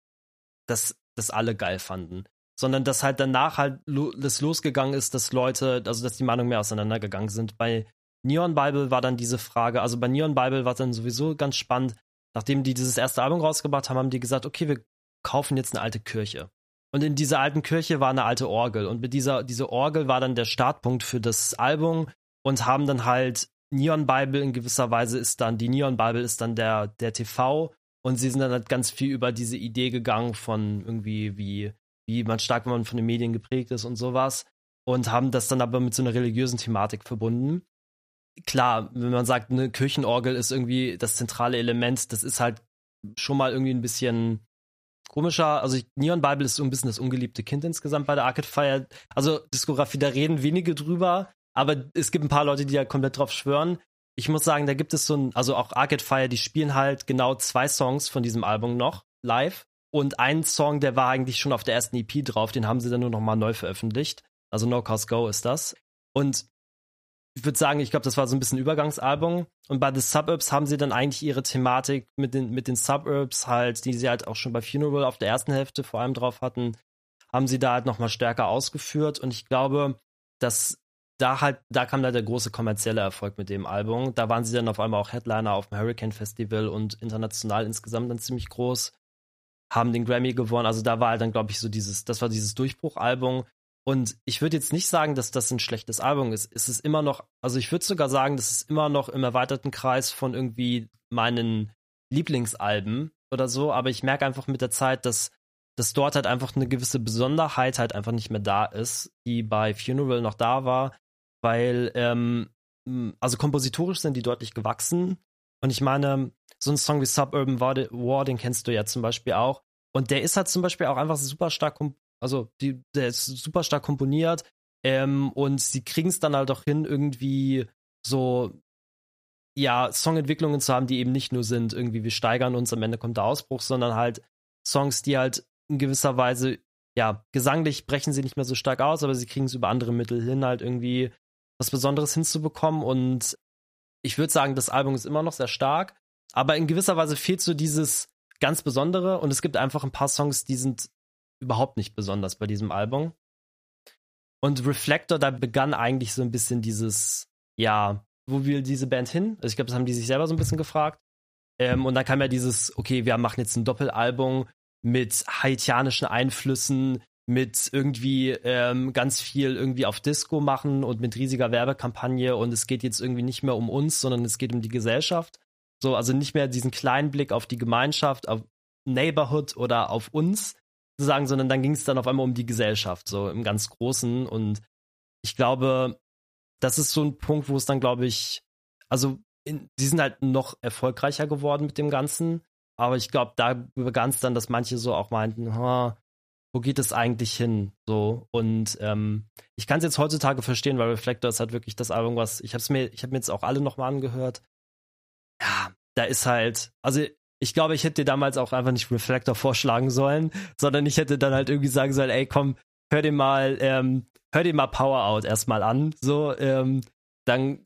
dass das alle geil fanden. Sondern dass halt danach halt lo das losgegangen ist, dass Leute, also dass die Meinungen mehr auseinandergegangen sind. Bei Neon Bible war dann diese Frage, also bei Neon Bible war dann sowieso ganz spannend, nachdem die dieses erste Album rausgebracht haben, haben die gesagt, okay, wir kaufen jetzt eine alte Kirche. Und in dieser alten Kirche war eine alte Orgel. Und mit dieser, diese Orgel war dann der Startpunkt für das Album und haben dann halt Neon Bible in gewisser Weise ist dann, die Neon Bible ist dann der, der TV und sie sind dann halt ganz viel über diese Idee gegangen von irgendwie, wie, wie man stark, wenn man von den Medien geprägt ist und sowas. Und haben das dann aber mit so einer religiösen Thematik verbunden. Klar, wenn man sagt, eine Kirchenorgel ist irgendwie das zentrale Element, das ist halt schon mal irgendwie ein bisschen komischer. Also Neon Bible ist so ein bisschen das ungeliebte Kind insgesamt bei der Arcade Fire. Also Diskografie, da reden wenige drüber, aber es gibt ein paar Leute, die ja komplett drauf schwören ich muss sagen, da gibt es so ein, also auch Arcade Fire, die spielen halt genau zwei Songs von diesem Album noch live. Und ein Song, der war eigentlich schon auf der ersten EP drauf, den haben sie dann nur noch mal neu veröffentlicht. Also No Cause Go ist das. Und ich würde sagen, ich glaube, das war so ein bisschen Übergangsalbum. Und bei The Suburbs haben sie dann eigentlich ihre Thematik mit den, mit den Suburbs halt, die sie halt auch schon bei Funeral auf der ersten Hälfte vor allem drauf hatten, haben sie da halt nochmal stärker ausgeführt. Und ich glaube, dass da halt, da kam da der große kommerzielle Erfolg mit dem Album. Da waren sie dann auf einmal auch Headliner auf dem Hurricane Festival und international insgesamt dann ziemlich groß, haben den Grammy gewonnen. Also da war halt dann, glaube ich, so dieses, das war dieses Durchbruchalbum. Und ich würde jetzt nicht sagen, dass das ein schlechtes Album ist. Es ist immer noch, also ich würde sogar sagen, das ist immer noch im erweiterten Kreis von irgendwie meinen Lieblingsalben oder so. Aber ich merke einfach mit der Zeit, dass, dass dort halt einfach eine gewisse Besonderheit halt einfach nicht mehr da ist, die bei Funeral noch da war. Weil, ähm, also kompositorisch sind die deutlich gewachsen. Und ich meine, so ein Song wie Suburban War, den kennst du ja zum Beispiel auch. Und der ist halt zum Beispiel auch einfach super stark also die, der ist super stark komponiert ähm, und sie kriegen es dann halt auch hin, irgendwie so ja, Songentwicklungen zu haben, die eben nicht nur sind, irgendwie wir steigern uns, am Ende kommt der Ausbruch, sondern halt Songs, die halt in gewisser Weise, ja, gesanglich brechen sie nicht mehr so stark aus, aber sie kriegen es über andere Mittel hin, halt irgendwie was Besonderes hinzubekommen. Und ich würde sagen, das Album ist immer noch sehr stark, aber in gewisser Weise fehlt so dieses ganz Besondere und es gibt einfach ein paar Songs, die sind überhaupt nicht besonders bei diesem Album. Und Reflector, da begann eigentlich so ein bisschen dieses, ja, wo will diese Band hin? Also ich glaube, das haben die sich selber so ein bisschen gefragt. Ähm, und dann kam ja dieses, okay, wir machen jetzt ein Doppelalbum mit haitianischen Einflüssen, mit irgendwie ähm, ganz viel irgendwie auf Disco machen und mit riesiger Werbekampagne und es geht jetzt irgendwie nicht mehr um uns, sondern es geht um die Gesellschaft. So, also nicht mehr diesen kleinen Blick auf die Gemeinschaft, auf Neighborhood oder auf uns, sagen, sondern dann ging es dann auf einmal um die Gesellschaft, so im ganz Großen. Und ich glaube, das ist so ein Punkt, wo es dann, glaube ich, also in, die sind halt noch erfolgreicher geworden mit dem Ganzen. Aber ich glaube, da begann es dann, dass manche so auch meinten, wo geht es eigentlich hin? So. Und ähm, ich kann es jetzt heutzutage verstehen, weil Reflector ist halt wirklich das Album, was, ich hab's mir, ich habe mir jetzt auch alle nochmal angehört. Ja, da ist halt, also ich glaube, ich hätte dir damals auch einfach nicht Reflector vorschlagen sollen, sondern ich hätte dann halt irgendwie sagen sollen, ey, komm, hör dir mal, ähm, hör dir mal Power Out erstmal an. So, ähm, dann,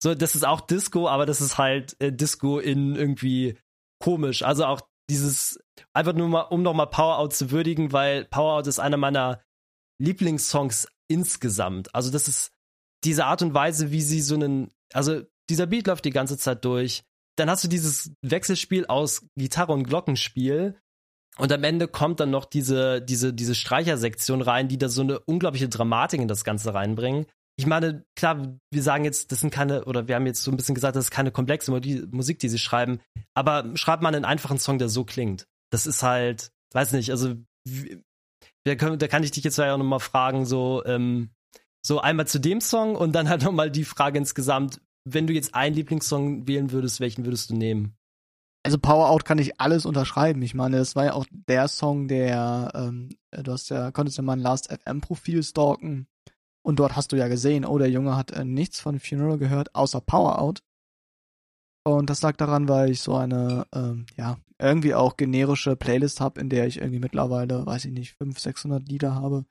so, das ist auch Disco, aber das ist halt äh, Disco in irgendwie komisch. Also auch dieses, einfach nur mal, um nochmal Power Out zu würdigen, weil Power Out ist einer meiner Lieblingssongs insgesamt. Also das ist diese Art und Weise, wie sie so einen, also dieser Beat läuft die ganze Zeit durch dann hast du dieses Wechselspiel aus Gitarre und Glockenspiel. Und am Ende kommt dann noch diese, diese, diese Streichersektion rein, die da so eine unglaubliche Dramatik in das Ganze reinbringen. Ich meine, klar, wir sagen jetzt, das sind keine, oder wir haben jetzt so ein bisschen gesagt, das ist keine komplexe Musik, die sie schreiben, aber schreibt man einen einfachen Song, der so klingt. Das ist halt, weiß nicht, also da, kann ich dich jetzt ja auch nochmal fragen, so, ähm, so einmal zu dem Song und dann halt nochmal die Frage insgesamt, wenn du jetzt einen Lieblingssong wählen würdest, welchen würdest du nehmen? Also Power Out kann ich alles unterschreiben. Ich meine, das war ja auch der Song, der, ähm, du hast ja, konntest ja mein Last FM Profil stalken und dort hast du ja gesehen, oh, der Junge hat äh, nichts von Funeral gehört, außer Power Out. Und das lag daran, weil ich so eine, ähm, ja, irgendwie auch generische Playlist habe, in der ich irgendwie mittlerweile, weiß ich nicht, 500, 600 Lieder habe,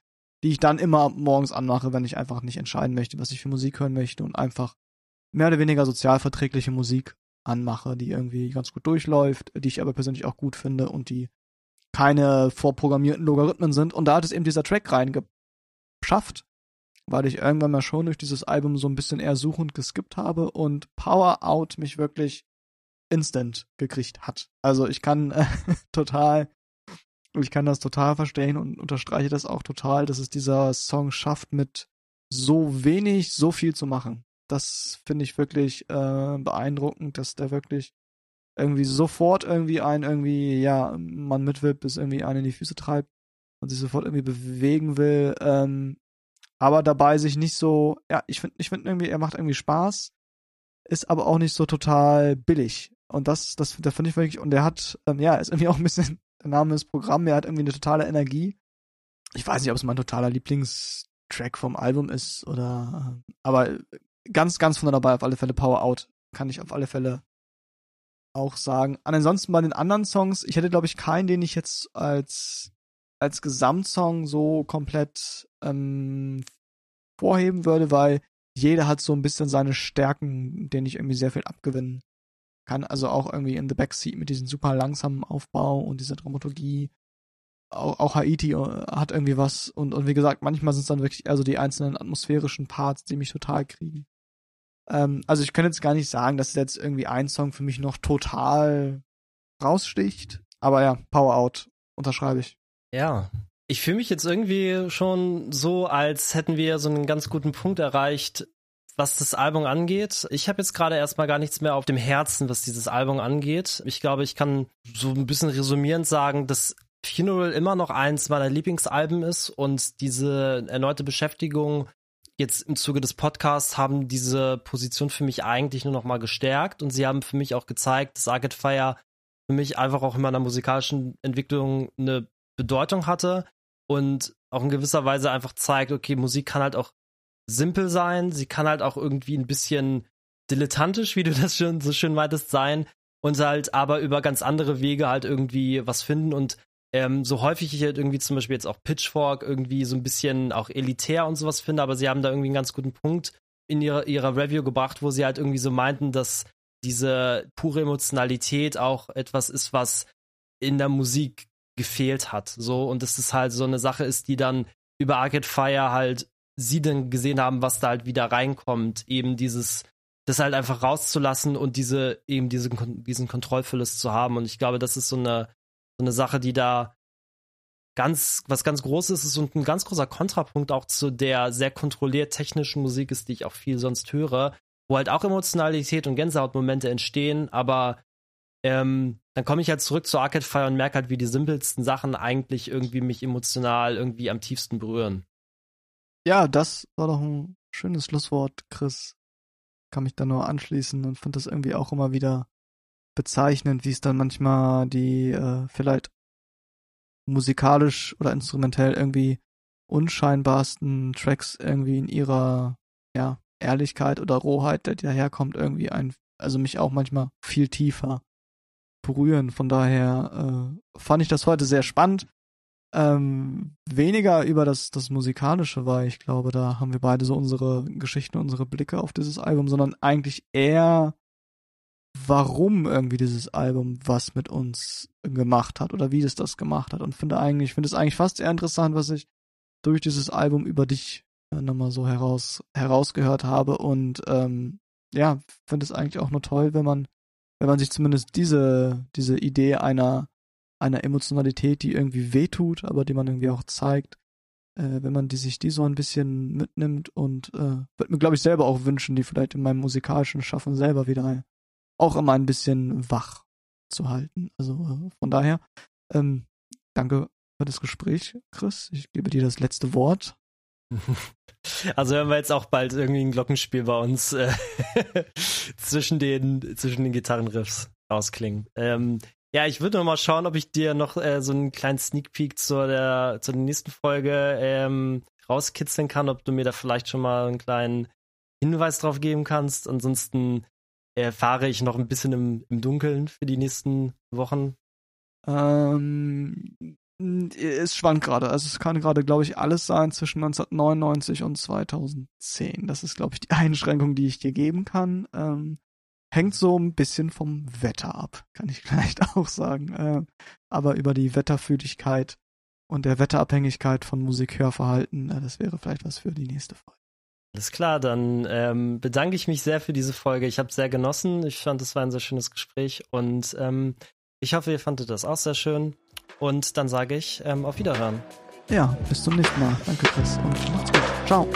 die ich dann immer morgens anmache, wenn ich einfach nicht entscheiden möchte, was ich für Musik hören möchte und einfach mehr oder weniger sozialverträgliche Musik anmache, die irgendwie ganz gut durchläuft, die ich aber persönlich auch gut finde und die keine vorprogrammierten Logarithmen sind. Und da hat es eben dieser Track reingeschafft, weil ich irgendwann mal schon durch dieses Album so ein bisschen eher suchend geskippt habe und Power Out mich wirklich instant gekriegt hat. Also ich kann äh, total, ich kann das total verstehen und unterstreiche das auch total, dass es dieser Song schafft, mit so wenig so viel zu machen das finde ich wirklich äh, beeindruckend, dass der wirklich irgendwie sofort irgendwie ein irgendwie, ja, man mitwirbt, bis irgendwie einen in die Füße treibt und sich sofort irgendwie bewegen will, ähm, aber dabei sich nicht so, ja, ich finde, ich finde irgendwie, er macht irgendwie Spaß, ist aber auch nicht so total billig. Und das, das, da finde ich wirklich, und er hat, ähm, ja, ist irgendwie auch ein bisschen, der Name ist Programm, er hat irgendwie eine totale Energie. Ich weiß nicht, ob es mein totaler Lieblingstrack vom Album ist oder, aber ganz, ganz von dabei auf alle Fälle Power Out. Kann ich auf alle Fälle auch sagen. Ansonsten bei den anderen Songs, ich hätte glaube ich keinen, den ich jetzt als als Gesamtsong so komplett ähm, vorheben würde, weil jeder hat so ein bisschen seine Stärken, denen ich irgendwie sehr viel abgewinnen kann. Also auch irgendwie in The Backseat mit diesem super langsamen Aufbau und dieser Dramaturgie. auch, auch Haiti äh, hat irgendwie was und, und wie gesagt, manchmal sind es dann wirklich eher so die einzelnen atmosphärischen Parts, die mich total kriegen. Ähm, also ich könnte jetzt gar nicht sagen, dass jetzt irgendwie ein Song für mich noch total raussticht, aber ja, Power Out unterschreibe ich. Ja, ich fühle mich jetzt irgendwie schon so, als hätten wir so einen ganz guten Punkt erreicht, was das Album angeht. Ich habe jetzt gerade erstmal gar nichts mehr auf dem Herzen, was dieses Album angeht. Ich glaube, ich kann so ein bisschen resümierend sagen, dass Funeral immer noch eins meiner Lieblingsalben ist und diese erneute Beschäftigung jetzt im Zuge des Podcasts haben diese Position für mich eigentlich nur noch mal gestärkt und sie haben für mich auch gezeigt, dass Arcade Fire für mich einfach auch in meiner musikalischen Entwicklung eine Bedeutung hatte und auch in gewisser Weise einfach zeigt, okay, Musik kann halt auch simpel sein, sie kann halt auch irgendwie ein bisschen dilettantisch, wie du das schon so schön meintest, sein und halt aber über ganz andere Wege halt irgendwie was finden und ähm, so häufig ich halt irgendwie zum Beispiel jetzt auch Pitchfork irgendwie so ein bisschen auch elitär und sowas finde, aber sie haben da irgendwie einen ganz guten Punkt in ihrer, ihrer Review gebracht, wo sie halt irgendwie so meinten, dass diese pure Emotionalität auch etwas ist, was in der Musik gefehlt hat. So, und dass es halt so eine Sache ist, die dann über Arcade Fire halt sie dann gesehen haben, was da halt wieder reinkommt, eben dieses, das halt einfach rauszulassen und diese, eben diesen, diesen Kontrollverlust zu haben. Und ich glaube, das ist so eine, so eine Sache, die da ganz, was ganz Großes ist und ein ganz großer Kontrapunkt auch zu der sehr kontrolliert technischen Musik ist, die ich auch viel sonst höre, wo halt auch Emotionalität und Gänsehautmomente entstehen, aber ähm, dann komme ich halt zurück zu Arcade Fire und merke halt, wie die simpelsten Sachen eigentlich irgendwie mich emotional irgendwie am tiefsten berühren. Ja, das war doch ein schönes Schlusswort, Chris. Kann mich da nur anschließen und finde das irgendwie auch immer wieder bezeichnend, wie es dann manchmal die äh, vielleicht musikalisch oder instrumentell irgendwie unscheinbarsten Tracks irgendwie in ihrer ja, Ehrlichkeit oder Rohheit, der daherkommt, irgendwie ein, also mich auch manchmal viel tiefer berühren. Von daher äh, fand ich das heute sehr spannend. Ähm, weniger über das, das Musikalische war, ich glaube, da haben wir beide so unsere Geschichten, unsere Blicke auf dieses Album, sondern eigentlich eher warum irgendwie dieses Album was mit uns gemacht hat oder wie es das gemacht hat. Und finde eigentlich, finde es eigentlich fast eher interessant, was ich durch dieses Album über dich äh, nochmal so heraus, herausgehört habe. Und ähm, ja, finde es eigentlich auch nur toll, wenn man, wenn man sich zumindest diese, diese Idee einer, einer Emotionalität, die irgendwie wehtut, aber die man irgendwie auch zeigt, äh, wenn man die sich die so ein bisschen mitnimmt und äh, würde mir, glaube ich, selber auch wünschen, die vielleicht in meinem musikalischen Schaffen selber wieder auch immer ein bisschen wach zu halten. Also äh, von daher, ähm, danke für das Gespräch, Chris. Ich gebe dir das letzte Wort. Also hören wir jetzt auch bald irgendwie ein Glockenspiel bei uns äh, zwischen den zwischen den Gitarrenriffs ausklingen. Ähm, ja, ich würde noch mal schauen, ob ich dir noch äh, so einen kleinen Sneak Peek zur der der nächsten Folge ähm, rauskitzeln kann, ob du mir da vielleicht schon mal einen kleinen Hinweis drauf geben kannst. Ansonsten erfahre ich noch ein bisschen im, im Dunkeln für die nächsten Wochen? Ähm, es schwankt gerade. Also es kann gerade, glaube ich, alles sein zwischen 1999 und 2010. Das ist, glaube ich, die Einschränkung, die ich dir geben kann. Ähm, hängt so ein bisschen vom Wetter ab, kann ich vielleicht auch sagen. Ähm, aber über die Wetterfühligkeit und der Wetterabhängigkeit von Musikhörverhalten, äh, das wäre vielleicht was für die nächste Folge. Alles klar, dann ähm, bedanke ich mich sehr für diese Folge. Ich habe es sehr genossen. Ich fand, es war ein sehr schönes Gespräch und ähm, ich hoffe, ihr fandet das auch sehr schön. Und dann sage ich ähm, auf Wiederhören. Ja, bis zum nächsten Mal. Danke, Chris. Und macht's gut. Ciao.